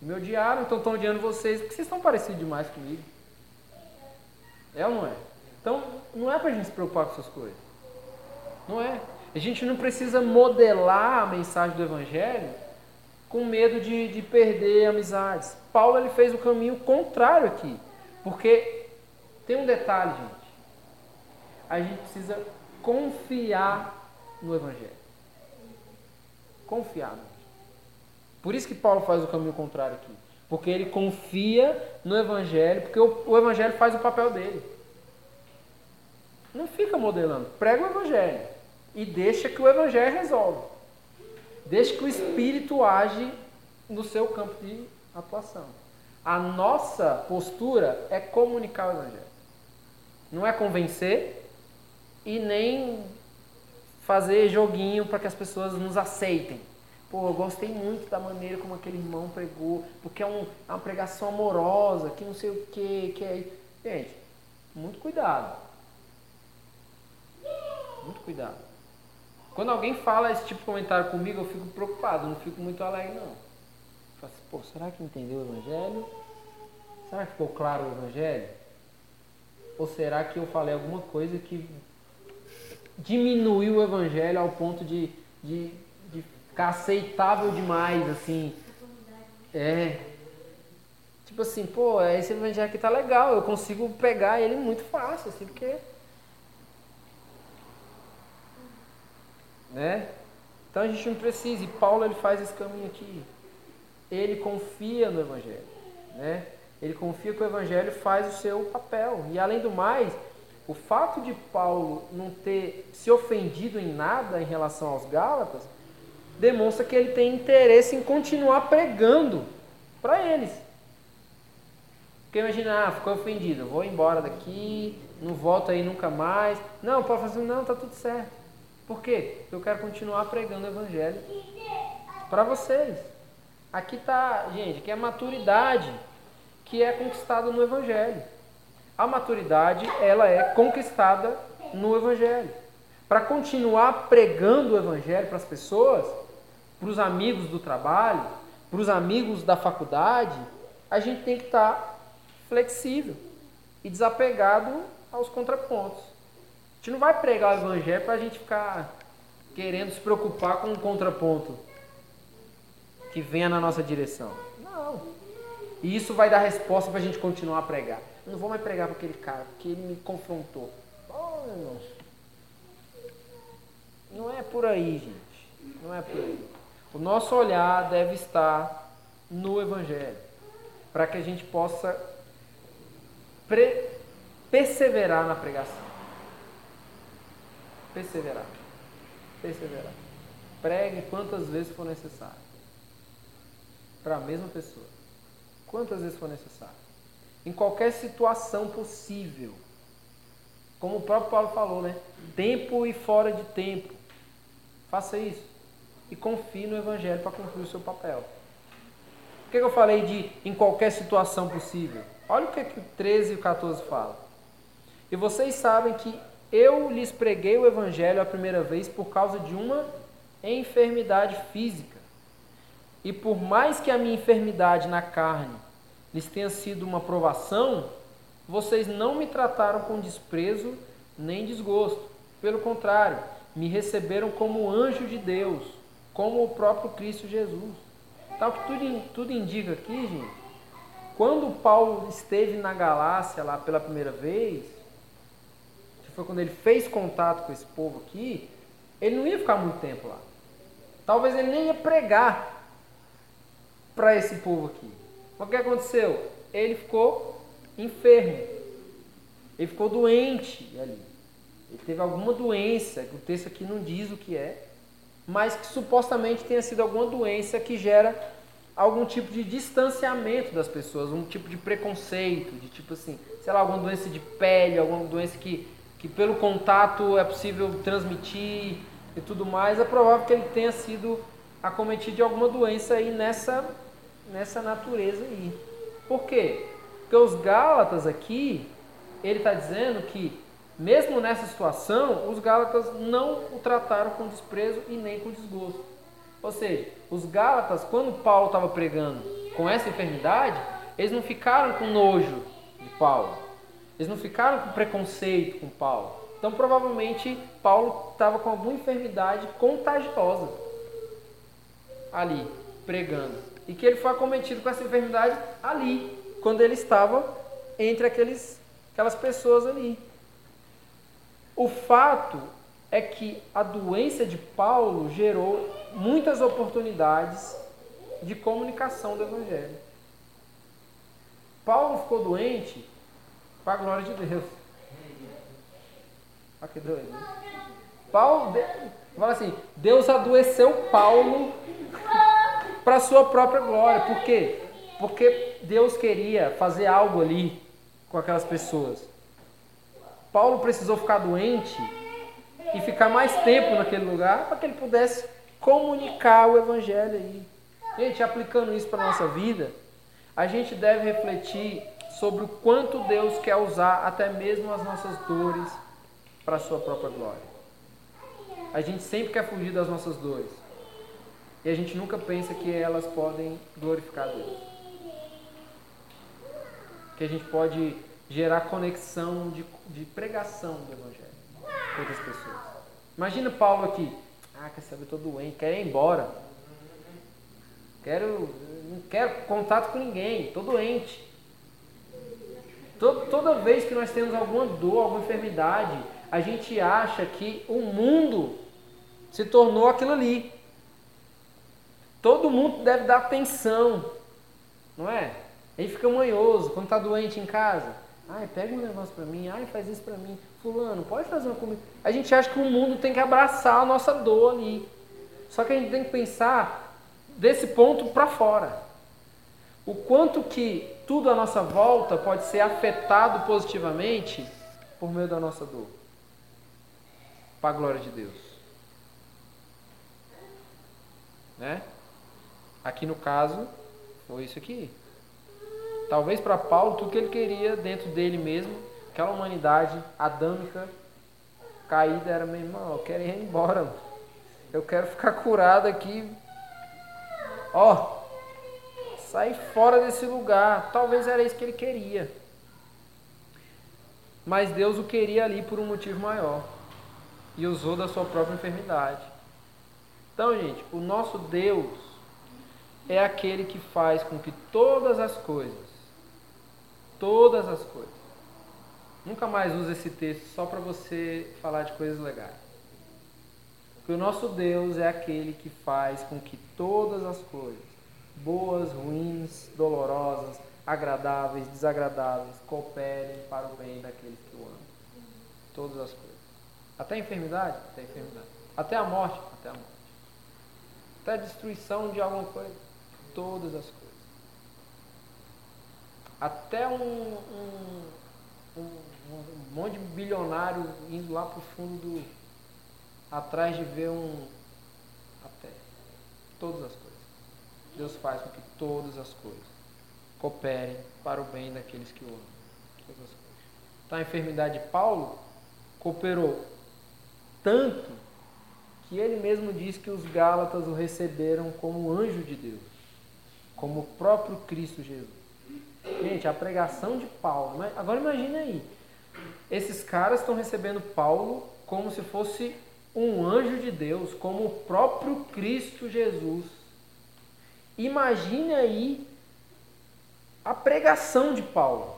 Me odiaram, então estão odiando vocês porque vocês estão parecidos demais comigo. É ou não é? Então, não é pra gente se preocupar com essas coisas. Não é. A gente não precisa modelar a mensagem do Evangelho com medo de, de perder amizades. Paulo ele fez o caminho contrário aqui. Porque tem um detalhe, gente. A gente precisa confiar no Evangelho. Confiar. Por isso que Paulo faz o caminho contrário aqui. Porque ele confia no Evangelho, porque o, o Evangelho faz o papel dele. Não fica modelando. Prega o Evangelho e deixa que o Evangelho resolve. Deixa que o Espírito age no seu campo de atuação. A nossa postura é comunicar o Evangelho. Não é convencer e nem fazer joguinho para que as pessoas nos aceitem. Pô, eu gostei muito da maneira como aquele irmão pregou, porque é, um, é uma pregação amorosa, que não sei o que, que é. Gente, muito cuidado. Muito cuidado. Quando alguém fala esse tipo de comentário comigo, eu fico preocupado, não fico muito alegre, não. Eu falo assim, pô, será que entendeu o Evangelho? Será que ficou claro o Evangelho? Ou será que eu falei alguma coisa que diminuiu o Evangelho ao ponto de, de, de ficar aceitável demais, assim? É. Tipo assim, pô, esse Evangelho aqui tá legal, eu consigo pegar ele muito fácil, assim, porque né? Então a gente não precisa, e Paulo ele faz esse caminho aqui. Ele confia no Evangelho, né? Ele confia que o Evangelho faz o seu papel. E além do mais, o fato de Paulo não ter se ofendido em nada em relação aos Gálatas demonstra que ele tem interesse em continuar pregando para eles. Porque imagina, ah, ficou ofendido, vou embora daqui, não volto aí nunca mais. Não, Paulo fala assim, não, tá tudo certo. Por quê? Porque eu quero continuar pregando o evangelho para vocês. Aqui está, gente, aqui é maturidade que é conquistada no evangelho. A maturidade, ela é conquistada no evangelho. Para continuar pregando o evangelho para as pessoas, para os amigos do trabalho, para os amigos da faculdade, a gente tem que estar tá flexível e desapegado aos contrapontos. A gente não vai pregar o evangelho para a gente ficar querendo se preocupar com um contraponto que venha na nossa direção. Não. E isso vai dar resposta para a gente continuar a pregar. Eu não vou mais pregar para aquele cara, porque ele me confrontou. Oh, irmãos. Não é por aí, gente. Não é por aí. O nosso olhar deve estar no Evangelho, para que a gente possa perseverar na pregação. Perseverar. Perseverar. Pregue quantas vezes for necessário. Para a mesma pessoa. Quantas vezes for necessário. em qualquer situação possível. Como o próprio Paulo falou, né? Tempo e fora de tempo. Faça isso. E confie no Evangelho para cumprir o seu papel. Por que eu falei de em qualquer situação possível? Olha o que, que o 13 e o 14 falam. E vocês sabem que eu lhes preguei o Evangelho a primeira vez por causa de uma enfermidade física. E por mais que a minha enfermidade na carne lhes tenha sido uma provação, vocês não me trataram com desprezo nem desgosto. Pelo contrário, me receberam como anjo de Deus, como o próprio Cristo Jesus. Tal que tudo, tudo indica aqui, gente. Quando Paulo esteve na Galácia lá pela primeira vez, que foi quando ele fez contato com esse povo aqui, ele não ia ficar muito tempo lá. Talvez ele nem ia pregar para esse povo aqui. Mas o que aconteceu? Ele ficou enfermo. Ele ficou doente ali. Ele teve alguma doença, que o texto aqui não diz o que é, mas que supostamente tenha sido alguma doença que gera algum tipo de distanciamento das pessoas, um tipo de preconceito, de tipo assim, sei lá, alguma doença de pele, alguma doença que, que pelo contato é possível transmitir e tudo mais, é provável que ele tenha sido acometido de alguma doença aí nessa, nessa natureza aí. Por quê? Porque os Gálatas aqui, ele está dizendo que mesmo nessa situação, os Gálatas não o trataram com desprezo e nem com desgosto. Ou seja, os Gálatas, quando Paulo estava pregando com essa enfermidade, eles não ficaram com nojo de Paulo. Eles não ficaram com preconceito com Paulo. Então, provavelmente, Paulo estava com alguma enfermidade contagiosa ali, pregando. E que ele foi acometido com essa enfermidade ali, quando ele estava entre aqueles, aquelas pessoas ali. O fato é que a doença de Paulo gerou muitas oportunidades de comunicação do Evangelho. Paulo ficou doente para a glória de Deus. Olha que doido. Paulo, fala assim, Deus adoeceu Paulo para a sua própria glória. Por quê? Porque Deus queria fazer algo ali com aquelas pessoas. Paulo precisou ficar doente e ficar mais tempo naquele lugar para que ele pudesse comunicar o evangelho aí. Gente, aplicando isso para a nossa vida, a gente deve refletir sobre o quanto Deus quer usar até mesmo as nossas dores para a sua própria glória. A gente sempre quer fugir das nossas dores. E a gente nunca pensa que elas podem glorificar Deus. Que a gente pode gerar conexão de, de pregação do Evangelho com outras pessoas. Imagina Paulo aqui. Ah, quer saber, estou doente, quero ir embora. Quero, não quero contato com ninguém, estou doente. Toda vez que nós temos alguma dor, alguma enfermidade, a gente acha que o mundo se tornou aquilo ali. Todo mundo deve dar atenção, não é? Aí fica manhoso quando está doente em casa. Ai, pega um negócio para mim, ai, faz isso para mim. Fulano, pode fazer uma comida. A gente acha que o mundo tem que abraçar a nossa dor ali. Só que a gente tem que pensar desse ponto para fora. O quanto que tudo à nossa volta pode ser afetado positivamente por meio da nossa dor. Para a glória de Deus. Né? Aqui no caso, foi isso aqui. Talvez para Paulo, tudo que ele queria dentro dele mesmo, aquela humanidade adâmica caída, era meu irmão, eu quero ir embora. Eu quero ficar curado aqui. Ó, sair fora desse lugar. Talvez era isso que ele queria. Mas Deus o queria ali por um motivo maior. E usou da sua própria enfermidade. Então, gente, o nosso Deus é aquele que faz com que todas as coisas Todas as coisas. Nunca mais use esse texto só para você falar de coisas legais. Porque o nosso Deus é aquele que faz com que todas as coisas, boas, ruins, dolorosas, agradáveis, desagradáveis, cooperem para o bem daqueles que o amam. Todas as coisas. Até a enfermidade? Até a enfermidade. Até a morte? Até a morte. Até a destruição de alguma coisa? Todas as coisas. Até um, um, um, um monte de bilionário indo lá pro fundo do. atrás de ver um. Até. Todas as coisas. Deus faz com que todas as coisas cooperem para o bem daqueles que o amam. Todas as coisas. Então a enfermidade de Paulo cooperou tanto que ele mesmo diz que os Gálatas o receberam como anjo de Deus, como o próprio Cristo Jesus. Gente, a pregação de Paulo, agora imagine aí, esses caras estão recebendo Paulo como se fosse um anjo de Deus, como o próprio Cristo Jesus. Imagine aí a pregação de Paulo.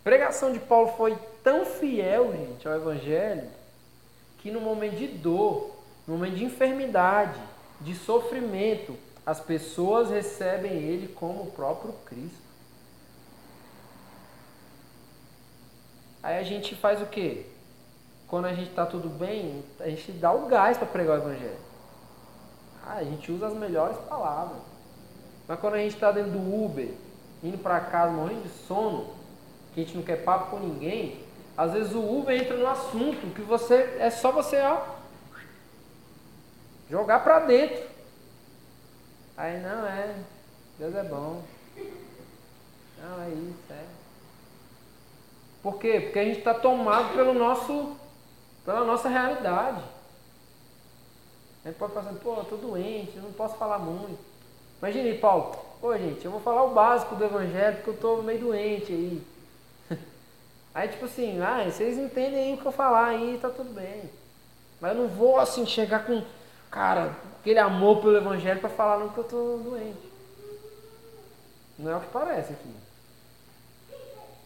A pregação de Paulo foi tão fiel, gente, ao Evangelho, que no momento de dor, no momento de enfermidade, de sofrimento, as pessoas recebem ele como o próprio Cristo. Aí a gente faz o quê? Quando a gente está tudo bem, a gente dá o gás para pregar o Evangelho. Ah, a gente usa as melhores palavras. Mas quando a gente está dentro do Uber, indo para casa morrendo de sono, que a gente não quer papo com ninguém, às vezes o Uber entra no assunto que você é só você ó, jogar para dentro. Aí não é, Deus é bom. Não é isso, é. Por quê? Porque a gente está tomado pelo nosso, pela nossa realidade. A gente pode falar assim, pô, tô doente, não posso falar muito. Imagine, Paulo, pô gente, eu vou falar o básico do evangelho porque eu tô meio doente aí. (laughs) Aí tipo assim, ah, vocês entendem aí o que eu falar aí, tá tudo bem. Mas eu não vou assim chegar com, cara, aquele amor pelo evangelho para falar não que eu tô doente. Não é o que parece aqui.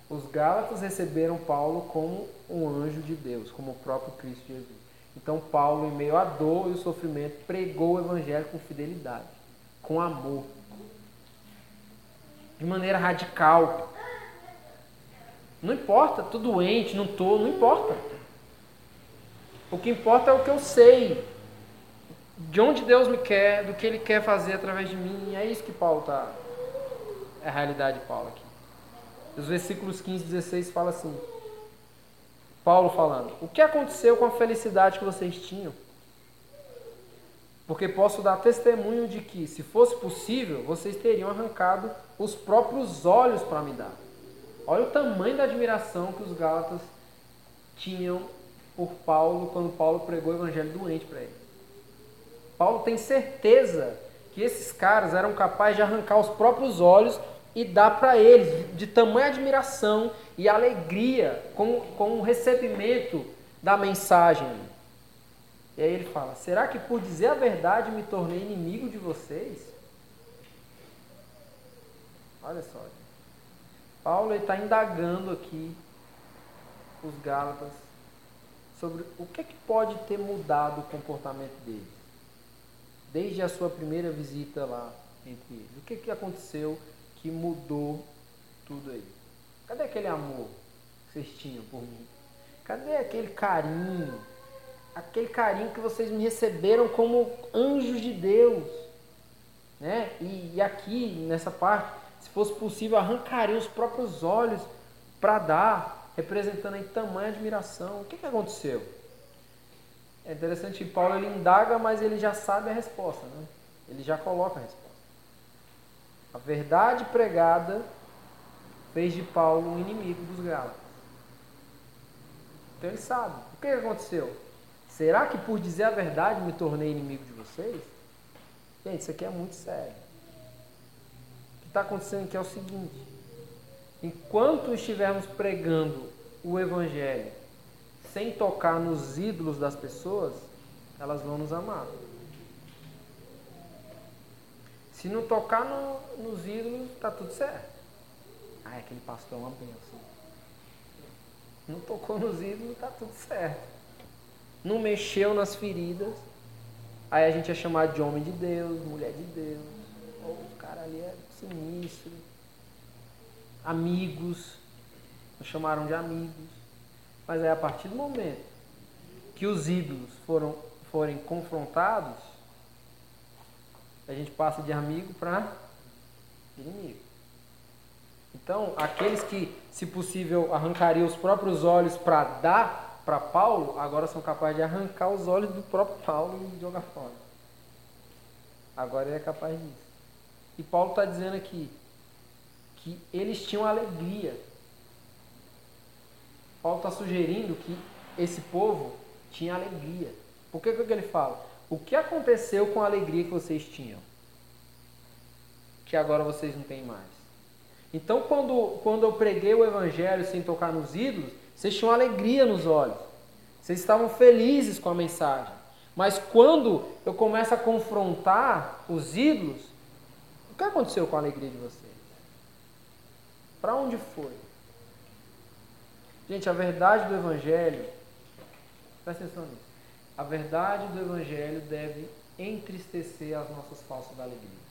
Os Gálatas receberam Paulo como um anjo de Deus, como o próprio Cristo Jesus. Então Paulo, em meio à dor e o sofrimento, pregou o evangelho com fidelidade, com amor, de maneira radical. Não importa, tô doente, não tô, não importa. O que importa é o que eu sei. De onde Deus me quer, do que Ele quer fazer através de mim. É isso que Paulo está. É a realidade de Paulo aqui. Os versículos 15 e 16 fala assim. Paulo falando: O que aconteceu com a felicidade que vocês tinham? Porque posso dar testemunho de que, se fosse possível, vocês teriam arrancado os próprios olhos para me dar. Olha o tamanho da admiração que os Gálatas tinham por Paulo quando Paulo pregou o evangelho doente para ele. Paulo tem certeza que esses caras eram capazes de arrancar os próprios olhos e dar para eles, de tamanha admiração e alegria com, com o recebimento da mensagem. E aí ele fala: será que por dizer a verdade me tornei inimigo de vocês? Olha só. Paulo está indagando aqui os Gálatas sobre o que, é que pode ter mudado o comportamento deles. Desde a sua primeira visita lá entre eles. O que, que aconteceu que mudou tudo aí? Cadê aquele amor que vocês tinham por mim? Cadê aquele carinho? Aquele carinho que vocês me receberam como anjos de Deus. Né? E, e aqui, nessa parte, se fosse possível, arrancaria os próprios olhos para dar, representando em tamanha admiração. O que, que aconteceu? É interessante que Paulo ele indaga, mas ele já sabe a resposta, né? ele já coloca a resposta. A verdade pregada fez de Paulo um inimigo dos Gálatas. Então ele sabe. O que aconteceu? Será que por dizer a verdade me tornei inimigo de vocês? Gente, isso aqui é muito sério está acontecendo aqui é o seguinte: enquanto estivermos pregando o Evangelho sem tocar nos ídolos das pessoas, elas vão nos amar. Se não tocar no, nos ídolos, está tudo certo. Ah, aquele pastor é uma bênção. Não tocou nos ídolos, está tudo certo. Não mexeu nas feridas, aí a gente é chamado de homem de Deus, mulher de Deus. O cara ali é sinistro. Amigos, nos chamaram de amigos. Mas aí a partir do momento que os ídolos foram, forem confrontados, a gente passa de amigo para inimigo. Então, aqueles que, se possível, arrancariam os próprios olhos para dar para Paulo, agora são capazes de arrancar os olhos do próprio Paulo e jogar fora. Agora ele é capaz disso. E Paulo está dizendo aqui que eles tinham alegria. Paulo está sugerindo que esse povo tinha alegria. Por que, que ele fala? O que aconteceu com a alegria que vocês tinham? Que agora vocês não têm mais. Então, quando, quando eu preguei o evangelho sem tocar nos ídolos, vocês tinham alegria nos olhos. Vocês estavam felizes com a mensagem. Mas quando eu começo a confrontar os ídolos, o que aconteceu com a alegria de vocês? Para onde foi? Gente, a verdade do Evangelho, presta atenção nisso. A verdade do Evangelho deve entristecer as nossas falsas alegrias.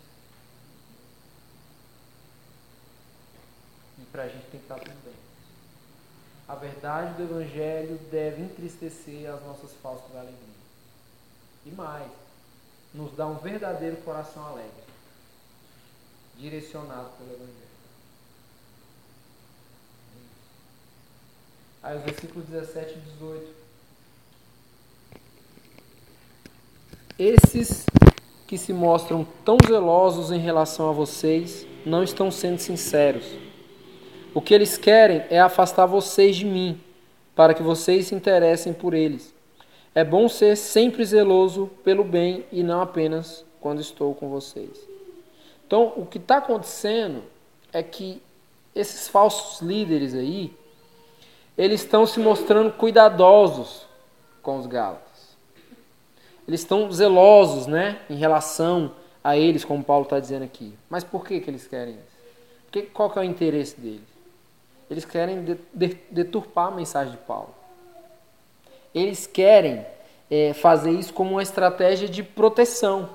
E para a gente tem que estar tudo bem. A verdade do Evangelho deve entristecer as nossas falsas alegrias. E mais, nos dá um verdadeiro coração alegre, direcionado pelo Evangelho. Aí os versículos 17 e 18. Esses que se mostram tão zelosos em relação a vocês não estão sendo sinceros o que eles querem é afastar vocês de mim, para que vocês se interessem por eles. É bom ser sempre zeloso pelo bem e não apenas quando estou com vocês. Então, o que está acontecendo é que esses falsos líderes aí, eles estão se mostrando cuidadosos com os Gálatas. Eles estão zelosos, né, em relação a eles, como Paulo está dizendo aqui. Mas por que, que eles querem isso? Qual que é o interesse deles? Eles querem deturpar a mensagem de Paulo. Eles querem é, fazer isso como uma estratégia de proteção.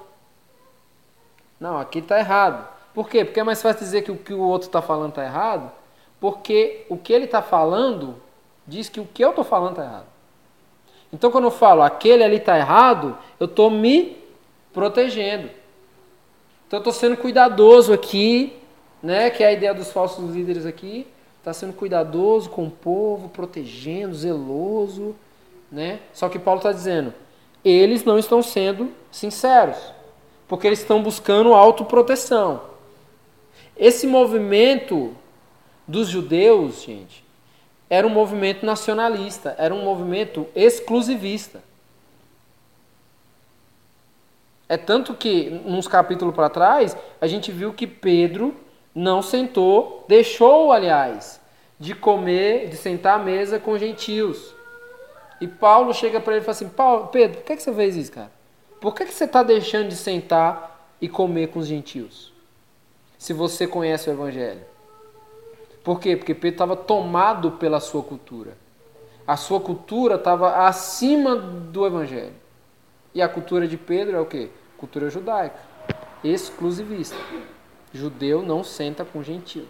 Não, aqui está errado. Por quê? Porque é mais fácil dizer que o que o outro está falando está errado, porque o que ele está falando diz que o que eu estou falando está errado. Então, quando eu falo aquele ali está errado, eu estou me protegendo. Então, eu estou sendo cuidadoso aqui, né? Que é a ideia dos falsos líderes aqui está sendo cuidadoso com o povo, protegendo, zeloso, né? Só que Paulo está dizendo, eles não estão sendo sinceros, porque eles estão buscando autoproteção. Esse movimento dos judeus, gente, era um movimento nacionalista, era um movimento exclusivista. É tanto que, nos capítulos para trás, a gente viu que Pedro não sentou, deixou, aliás, de comer, de sentar à mesa com gentios. E Paulo chega para ele e fala assim: Paulo, Pedro, por que, que você fez isso, cara? Por que, que você está deixando de sentar e comer com os gentios? Se você conhece o Evangelho. Por quê? Porque Pedro estava tomado pela sua cultura. A sua cultura estava acima do Evangelho. E a cultura de Pedro é o quê? Cultura judaica, exclusivista. Judeu não senta com gentio.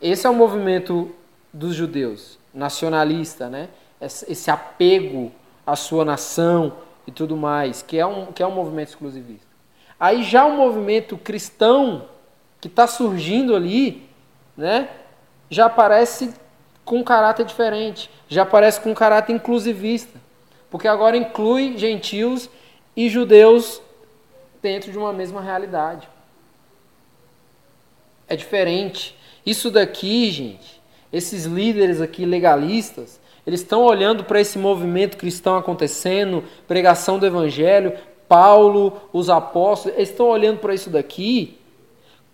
Esse é o movimento dos judeus, nacionalista, né? Esse apego à sua nação e tudo mais, que é um, que é um movimento exclusivista. Aí já o movimento cristão que está surgindo ali, né? Já aparece com um caráter diferente, já aparece com um caráter inclusivista, porque agora inclui gentios e judeus dentro de uma mesma realidade. É diferente. Isso daqui, gente, esses líderes aqui legalistas, eles estão olhando para esse movimento cristão acontecendo, pregação do evangelho, Paulo, os apóstolos, eles estão olhando para isso daqui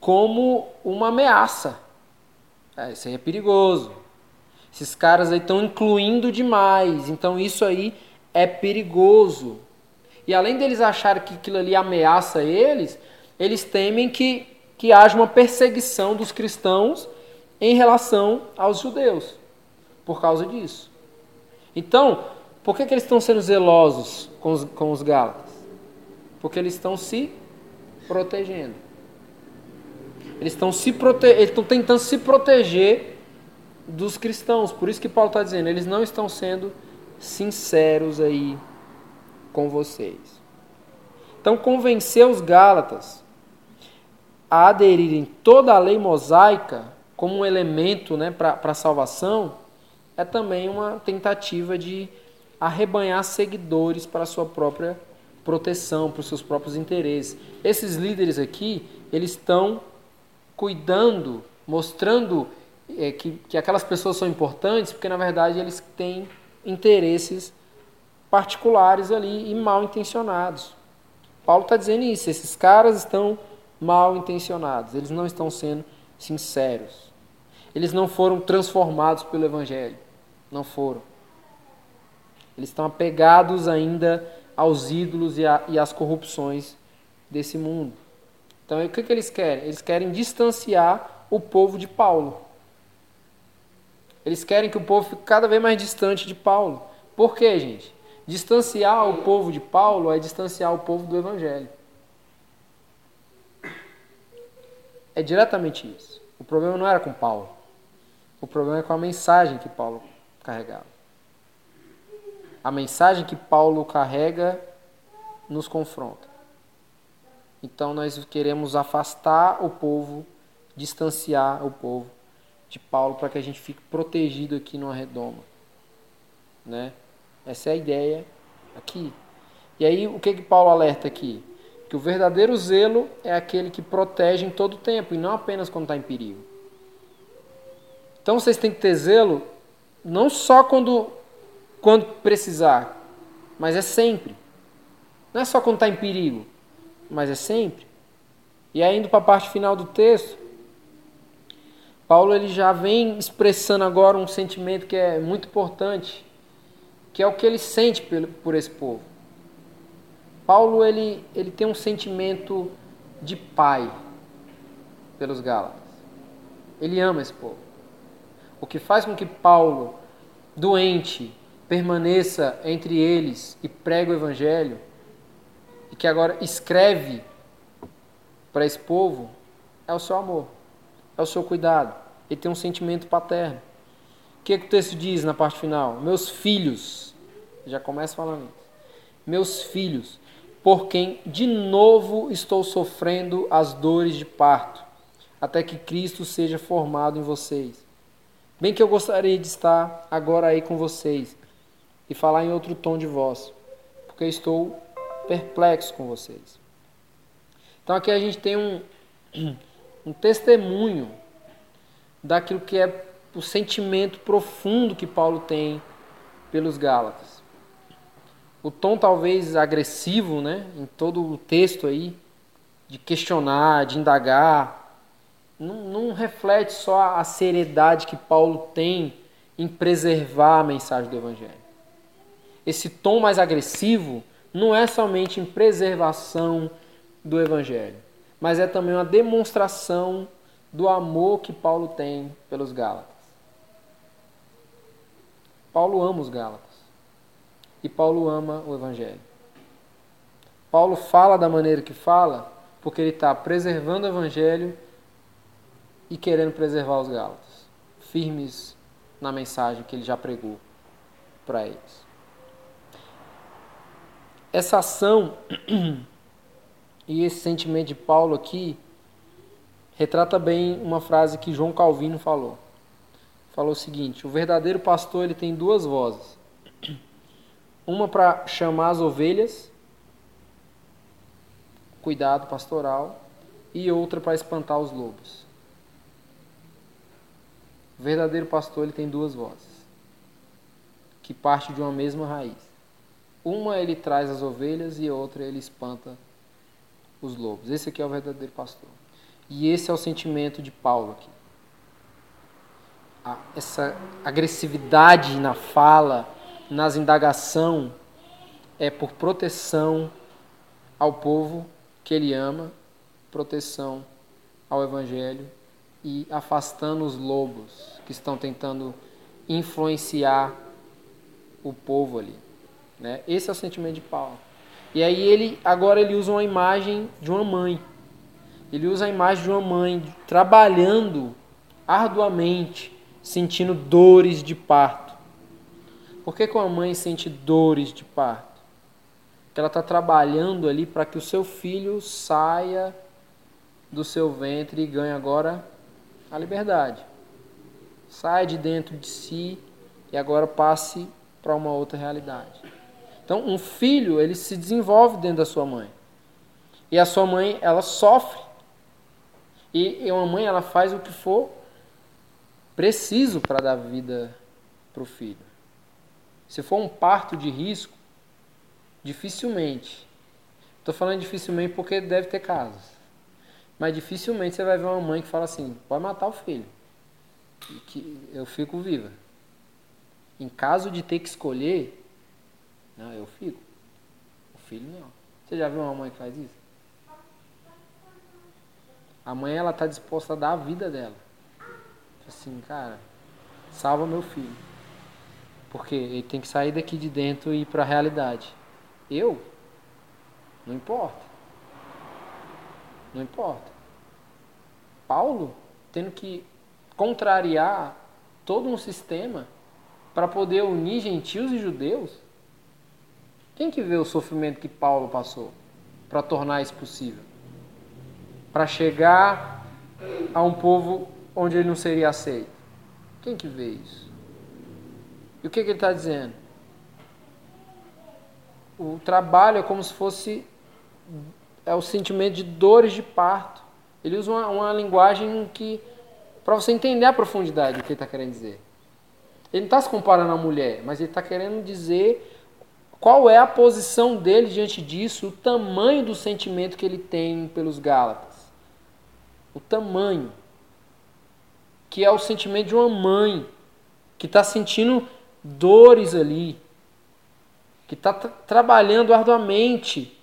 como uma ameaça. É, isso aí é perigoso. Esses caras aí estão incluindo demais, então isso aí é perigoso. E além deles acharem que aquilo ali ameaça eles, eles temem que, que haja uma perseguição dos cristãos em relação aos judeus, por causa disso. Então, por que, que eles estão sendo zelosos com os, com os Gálatas? Porque eles estão se protegendo. Eles estão se prote... eles estão tentando se proteger dos cristãos. Por isso que Paulo está dizendo, eles não estão sendo sinceros aí com vocês. Então, convencer os Gálatas a aderirem toda a lei mosaica como um elemento né, para a salvação, é também uma tentativa de arrebanhar seguidores para a sua própria proteção, para os seus próprios interesses. Esses líderes aqui, eles estão cuidando, mostrando é, que, que aquelas pessoas são importantes, porque na verdade eles têm interesses particulares ali e mal intencionados. Paulo está dizendo isso, esses caras estão mal intencionados, eles não estão sendo sinceros. Eles não foram transformados pelo Evangelho. Não foram. Eles estão apegados ainda aos ídolos e, a, e às corrupções desse mundo. Então, o que, que eles querem? Eles querem distanciar o povo de Paulo. Eles querem que o povo fique cada vez mais distante de Paulo. Por quê, gente? Distanciar o povo de Paulo é distanciar o povo do Evangelho. É diretamente isso. O problema não era com Paulo. O problema é com a mensagem que Paulo carregava. A mensagem que Paulo carrega nos confronta. Então nós queremos afastar o povo, distanciar o povo de Paulo para que a gente fique protegido aqui no redoma. Né? Essa é a ideia aqui. E aí o que que Paulo alerta aqui? Que o verdadeiro zelo é aquele que protege em todo tempo e não apenas quando está em perigo. Então vocês têm que ter zelo não só quando, quando precisar, mas é sempre. Não é só quando está em perigo, mas é sempre. E aí, indo para a parte final do texto, Paulo ele já vem expressando agora um sentimento que é muito importante, que é o que ele sente por esse povo. Paulo ele, ele tem um sentimento de pai pelos Gálatas. Ele ama esse povo. O que faz com que Paulo, doente, permaneça entre eles e pregue o evangelho, e que agora escreve para esse povo, é o seu amor, é o seu cuidado. Ele tem um sentimento paterno. O que, é que o texto diz na parte final? Meus filhos, já começa falando isso. Meus filhos, por quem de novo estou sofrendo as dores de parto, até que Cristo seja formado em vocês. Bem que eu gostaria de estar agora aí com vocês e falar em outro tom de voz, porque estou perplexo com vocês. Então aqui a gente tem um, um testemunho daquilo que é o sentimento profundo que Paulo tem pelos Gálatas o tom talvez agressivo, né, em todo o texto aí, de questionar, de indagar, não, não reflete só a seriedade que Paulo tem em preservar a mensagem do Evangelho. Esse tom mais agressivo não é somente em preservação do Evangelho, mas é também uma demonstração do amor que Paulo tem pelos Gálatas. Paulo ama os Gálatas e Paulo ama o Evangelho. Paulo fala da maneira que fala porque ele está preservando o Evangelho e querendo preservar os Gálatas, firmes na mensagem que ele já pregou para eles. Essa ação (clears throat) e esse sentimento de Paulo aqui retrata bem uma frase que João Calvino falou. Falou o seguinte: o verdadeiro pastor ele tem duas vozes (clears throat) uma para chamar as ovelhas, cuidado pastoral, e outra para espantar os lobos. O verdadeiro pastor ele tem duas vozes, que partem de uma mesma raiz. Uma ele traz as ovelhas e outra ele espanta os lobos. Esse aqui é o verdadeiro pastor. E esse é o sentimento de Paulo aqui. Essa agressividade na fala, nas indagação é por proteção ao povo que ele ama, proteção ao evangelho e afastando os lobos que estão tentando influenciar o povo ali, né? Esse é o sentimento de Paulo. E aí ele agora ele usa uma imagem de uma mãe. Ele usa a imagem de uma mãe trabalhando arduamente, sentindo dores de parto por que, que uma mãe sente dores de parto? Porque ela está trabalhando ali para que o seu filho saia do seu ventre e ganha agora a liberdade. Sai de dentro de si e agora passe para uma outra realidade. Então, um filho, ele se desenvolve dentro da sua mãe. E a sua mãe, ela sofre. E uma mãe, ela faz o que for preciso para dar vida para o filho. Se for um parto de risco, dificilmente. Estou falando dificilmente porque deve ter casos. Mas dificilmente você vai ver uma mãe que fala assim: pode matar o filho, que eu fico viva. Em caso de ter que escolher, não, eu fico. O filho não. Você já viu uma mãe que faz isso? A mãe ela está disposta a dar a vida dela. Assim, cara, salva meu filho. Porque ele tem que sair daqui de dentro e ir para a realidade. Eu? Não importa. Não importa. Paulo tendo que contrariar todo um sistema para poder unir gentios e judeus. Quem que vê o sofrimento que Paulo passou para tornar isso possível? Para chegar a um povo onde ele não seria aceito. Quem que vê isso? E o que, que ele está dizendo? O trabalho é como se fosse é o sentimento de dores de parto. Ele usa uma, uma linguagem que para você entender a profundidade do que ele está querendo dizer. Ele não está se comparando à mulher, mas ele está querendo dizer qual é a posição dele diante disso, o tamanho do sentimento que ele tem pelos Gálatas. O tamanho. Que é o sentimento de uma mãe que está sentindo dores ali, que está trabalhando arduamente,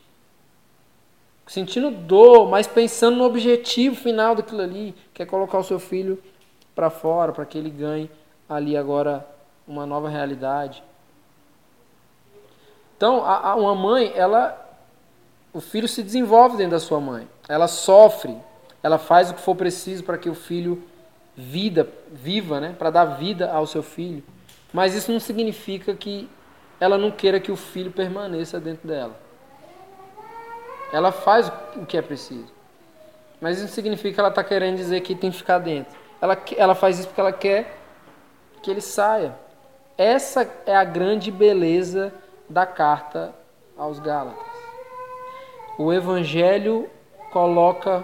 sentindo dor, mas pensando no objetivo final daquilo ali, que é colocar o seu filho para fora, para que ele ganhe ali agora uma nova realidade. Então, a, a, uma mãe, ela, o filho se desenvolve dentro da sua mãe, ela sofre, ela faz o que for preciso para que o filho vida, viva, né, para dar vida ao seu filho. Mas isso não significa que ela não queira que o filho permaneça dentro dela. Ela faz o que é preciso. Mas isso não significa que ela está querendo dizer que tem que ficar dentro. Ela, ela faz isso porque ela quer que ele saia. Essa é a grande beleza da carta aos Gálatas. O Evangelho coloca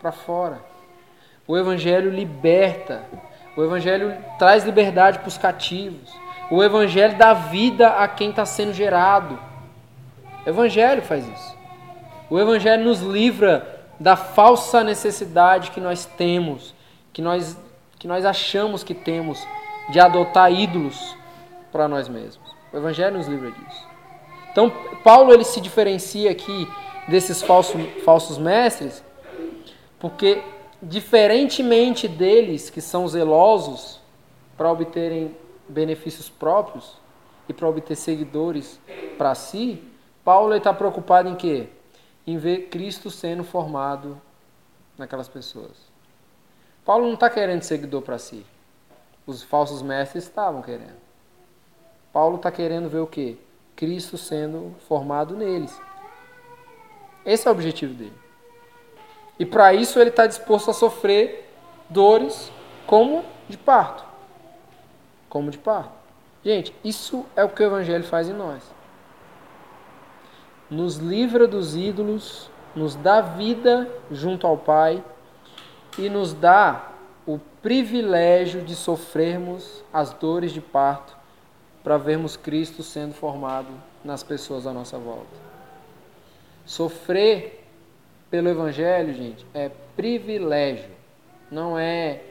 para fora. O Evangelho liberta. O Evangelho traz liberdade para os cativos. O Evangelho dá vida a quem está sendo gerado. O Evangelho faz isso. O Evangelho nos livra da falsa necessidade que nós temos, que nós, que nós achamos que temos de adotar ídolos para nós mesmos. O Evangelho nos livra disso. Então, Paulo ele se diferencia aqui desses falsos, falsos mestres, porque diferentemente deles que são zelosos para obterem benefícios próprios e para obter seguidores para si, Paulo está preocupado em quê? Em ver Cristo sendo formado naquelas pessoas. Paulo não está querendo seguidor para si. Os falsos mestres estavam querendo. Paulo está querendo ver o quê? Cristo sendo formado neles. Esse é o objetivo dele. E para isso ele está disposto a sofrer dores como de parto. Como de parto. Gente, isso é o que o Evangelho faz em nós. Nos livra dos ídolos, nos dá vida junto ao Pai e nos dá o privilégio de sofrermos as dores de parto para vermos Cristo sendo formado nas pessoas à nossa volta. Sofrer pelo Evangelho, gente, é privilégio, não é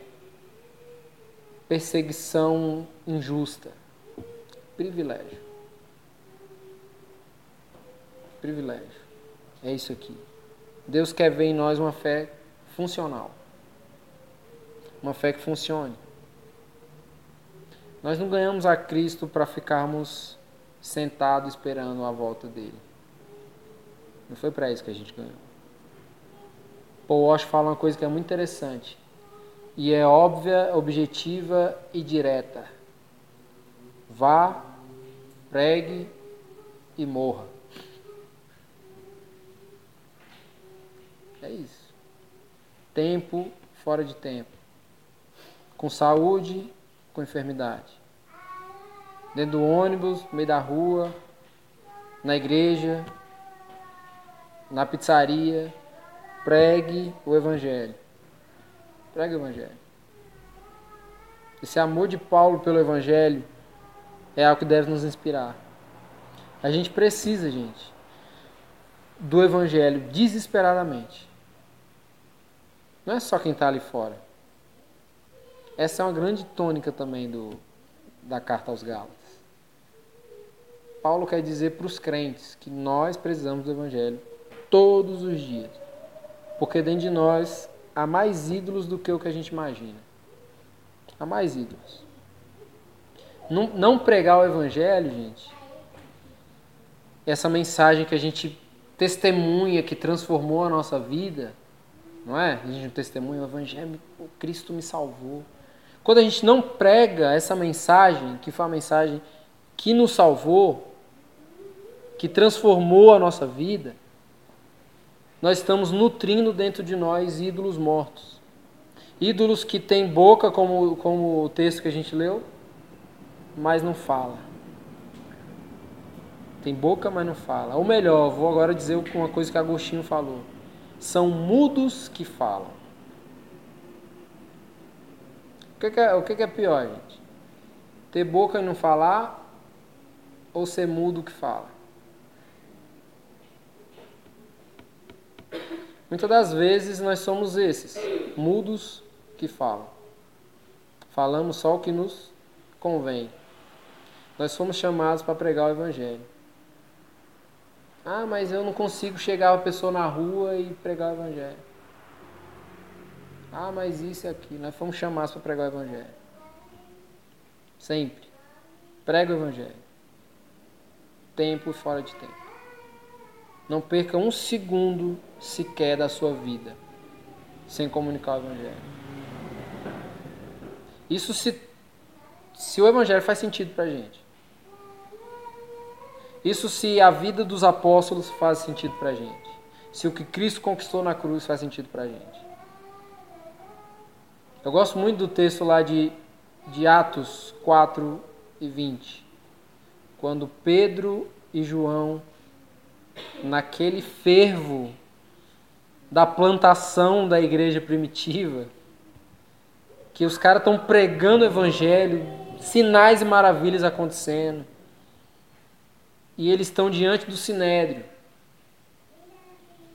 perseguição injusta. Privilégio. Privilégio. É isso aqui. Deus quer ver em nós uma fé funcional. Uma fé que funcione. Nós não ganhamos a Cristo para ficarmos sentados esperando a volta dele. Não foi para isso que a gente ganhou. Paul Walsh fala uma coisa que é muito interessante. E é óbvia, objetiva e direta. Vá, pregue e morra. É isso. tempo fora de tempo, com saúde, com enfermidade, dentro do ônibus, no meio da rua, na igreja, na pizzaria, pregue o Evangelho. Pregue o Evangelho. Esse amor de Paulo pelo Evangelho é algo que deve nos inspirar. A gente precisa, gente, do Evangelho desesperadamente. Não é só quem está ali fora. Essa é uma grande tônica também do, da carta aos Gálatas. Paulo quer dizer para os crentes que nós precisamos do Evangelho todos os dias. Porque dentro de nós há mais ídolos do que o que a gente imagina. Há mais ídolos. Não, não pregar o Evangelho, gente, essa mensagem que a gente testemunha, que transformou a nossa vida, não é? A gente não testemunha, o Evangelho, o Cristo me salvou. Quando a gente não prega essa mensagem, que foi a mensagem que nos salvou, que transformou a nossa vida, nós estamos nutrindo dentro de nós ídolos mortos. Ídolos que têm boca, como, como o texto que a gente leu, mas não fala. Tem boca, mas não fala. Ou melhor, vou agora dizer uma coisa que Agostinho falou. São mudos que falam. O que é, o que é pior, gente? Ter boca e não falar ou ser mudo que fala? Muitas das vezes nós somos esses, mudos que falam. Falamos só o que nos convém. Nós fomos chamados para pregar o Evangelho. Ah, mas eu não consigo chegar a pessoa na rua e pregar o Evangelho. Ah, mas isso e aquilo. Nós fomos chamados para pregar o Evangelho. Sempre. Prega o Evangelho. Tempo e fora de tempo. Não perca um segundo sequer da sua vida sem comunicar o Evangelho. Isso se, se o Evangelho faz sentido para a gente. Isso se a vida dos apóstolos faz sentido para a gente. Se o que Cristo conquistou na cruz faz sentido para a gente. Eu gosto muito do texto lá de, de Atos 4 e 20. Quando Pedro e João, naquele fervo da plantação da igreja primitiva, que os caras estão pregando o evangelho, sinais e maravilhas acontecendo e eles estão diante do sinédrio,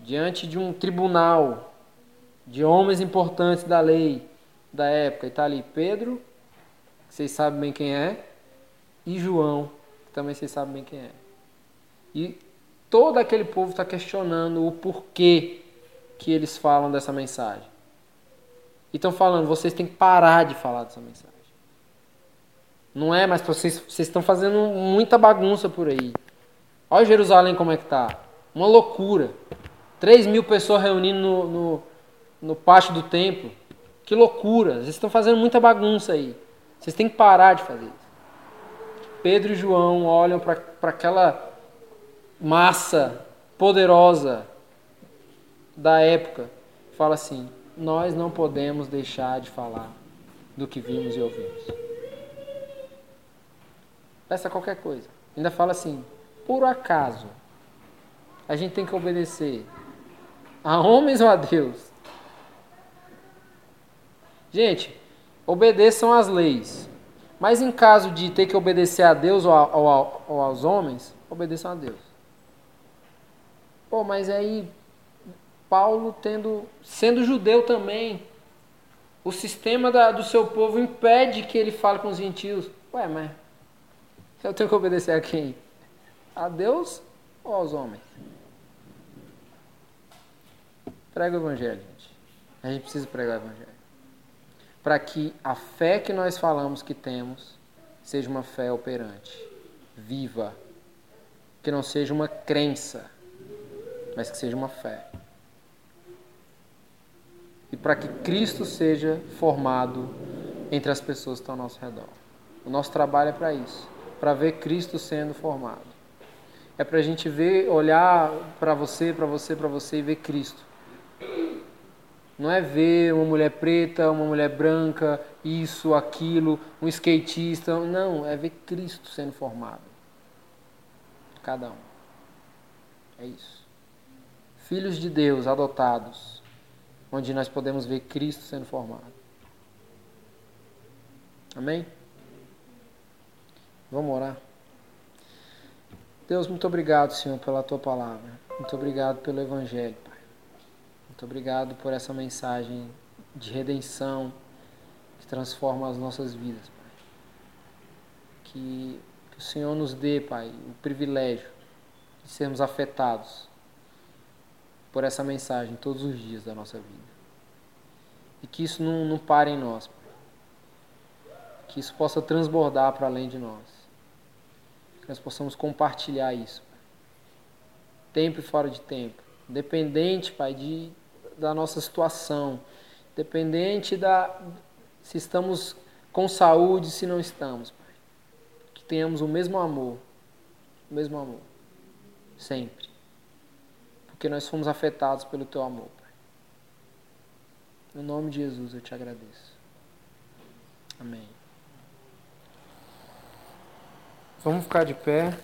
diante de um tribunal de homens importantes da lei da época. E está ali Pedro, que vocês sabem bem quem é, e João, que também vocês sabem bem quem é. E todo aquele povo está questionando o porquê que eles falam dessa mensagem. E estão falando, vocês têm que parar de falar dessa mensagem. Não é, mas vocês, vocês estão fazendo muita bagunça por aí. Olha Jerusalém como é que tá. Uma loucura. 3 mil pessoas reunindo no, no, no pátio do templo. Que loucura. Vocês estão fazendo muita bagunça aí. Vocês têm que parar de fazer isso. Pedro e João olham para aquela massa poderosa da época e falam assim: Nós não podemos deixar de falar do que vimos e ouvimos. Peça qualquer coisa. Ainda fala assim: por acaso a gente tem que obedecer a homens ou a Deus? Gente, obedeçam às leis. Mas em caso de ter que obedecer a Deus ou, a, ou, a, ou aos homens, obedeçam a Deus. Pô, mas aí Paulo tendo, sendo judeu também, o sistema da, do seu povo impede que ele fale com os gentios. Ué, mas eu tenho que obedecer a quem? A Deus ou aos homens? Prega o Evangelho, gente. A gente precisa pregar o Evangelho. Para que a fé que nós falamos que temos seja uma fé operante, viva. Que não seja uma crença, mas que seja uma fé. E para que Cristo seja formado entre as pessoas que estão ao nosso redor. O nosso trabalho é para isso para ver Cristo sendo formado é para a gente ver, olhar para você, para você, para você e ver Cristo. Não é ver uma mulher preta, uma mulher branca, isso, aquilo, um skatista. Não, é ver Cristo sendo formado. Cada um. É isso. Filhos de Deus adotados, onde nós podemos ver Cristo sendo formado. Amém? Vamos orar. Deus, muito obrigado, Senhor, pela tua palavra. Muito obrigado pelo Evangelho. Muito obrigado por essa mensagem de redenção que transforma as nossas vidas, Pai. Que, que o Senhor nos dê, Pai, o privilégio de sermos afetados por essa mensagem todos os dias da nossa vida. E que isso não, não pare em nós, Pai. Que isso possa transbordar para além de nós nós possamos compartilhar isso. Tempo e fora de tempo. Dependente, Pai, de, da nossa situação. Dependente da se estamos com saúde, se não estamos. Que tenhamos o mesmo amor. O mesmo amor. Sempre. Porque nós fomos afetados pelo Teu amor, Pai. No nome de Jesus eu te agradeço. Amém. Vamos ficar de pé.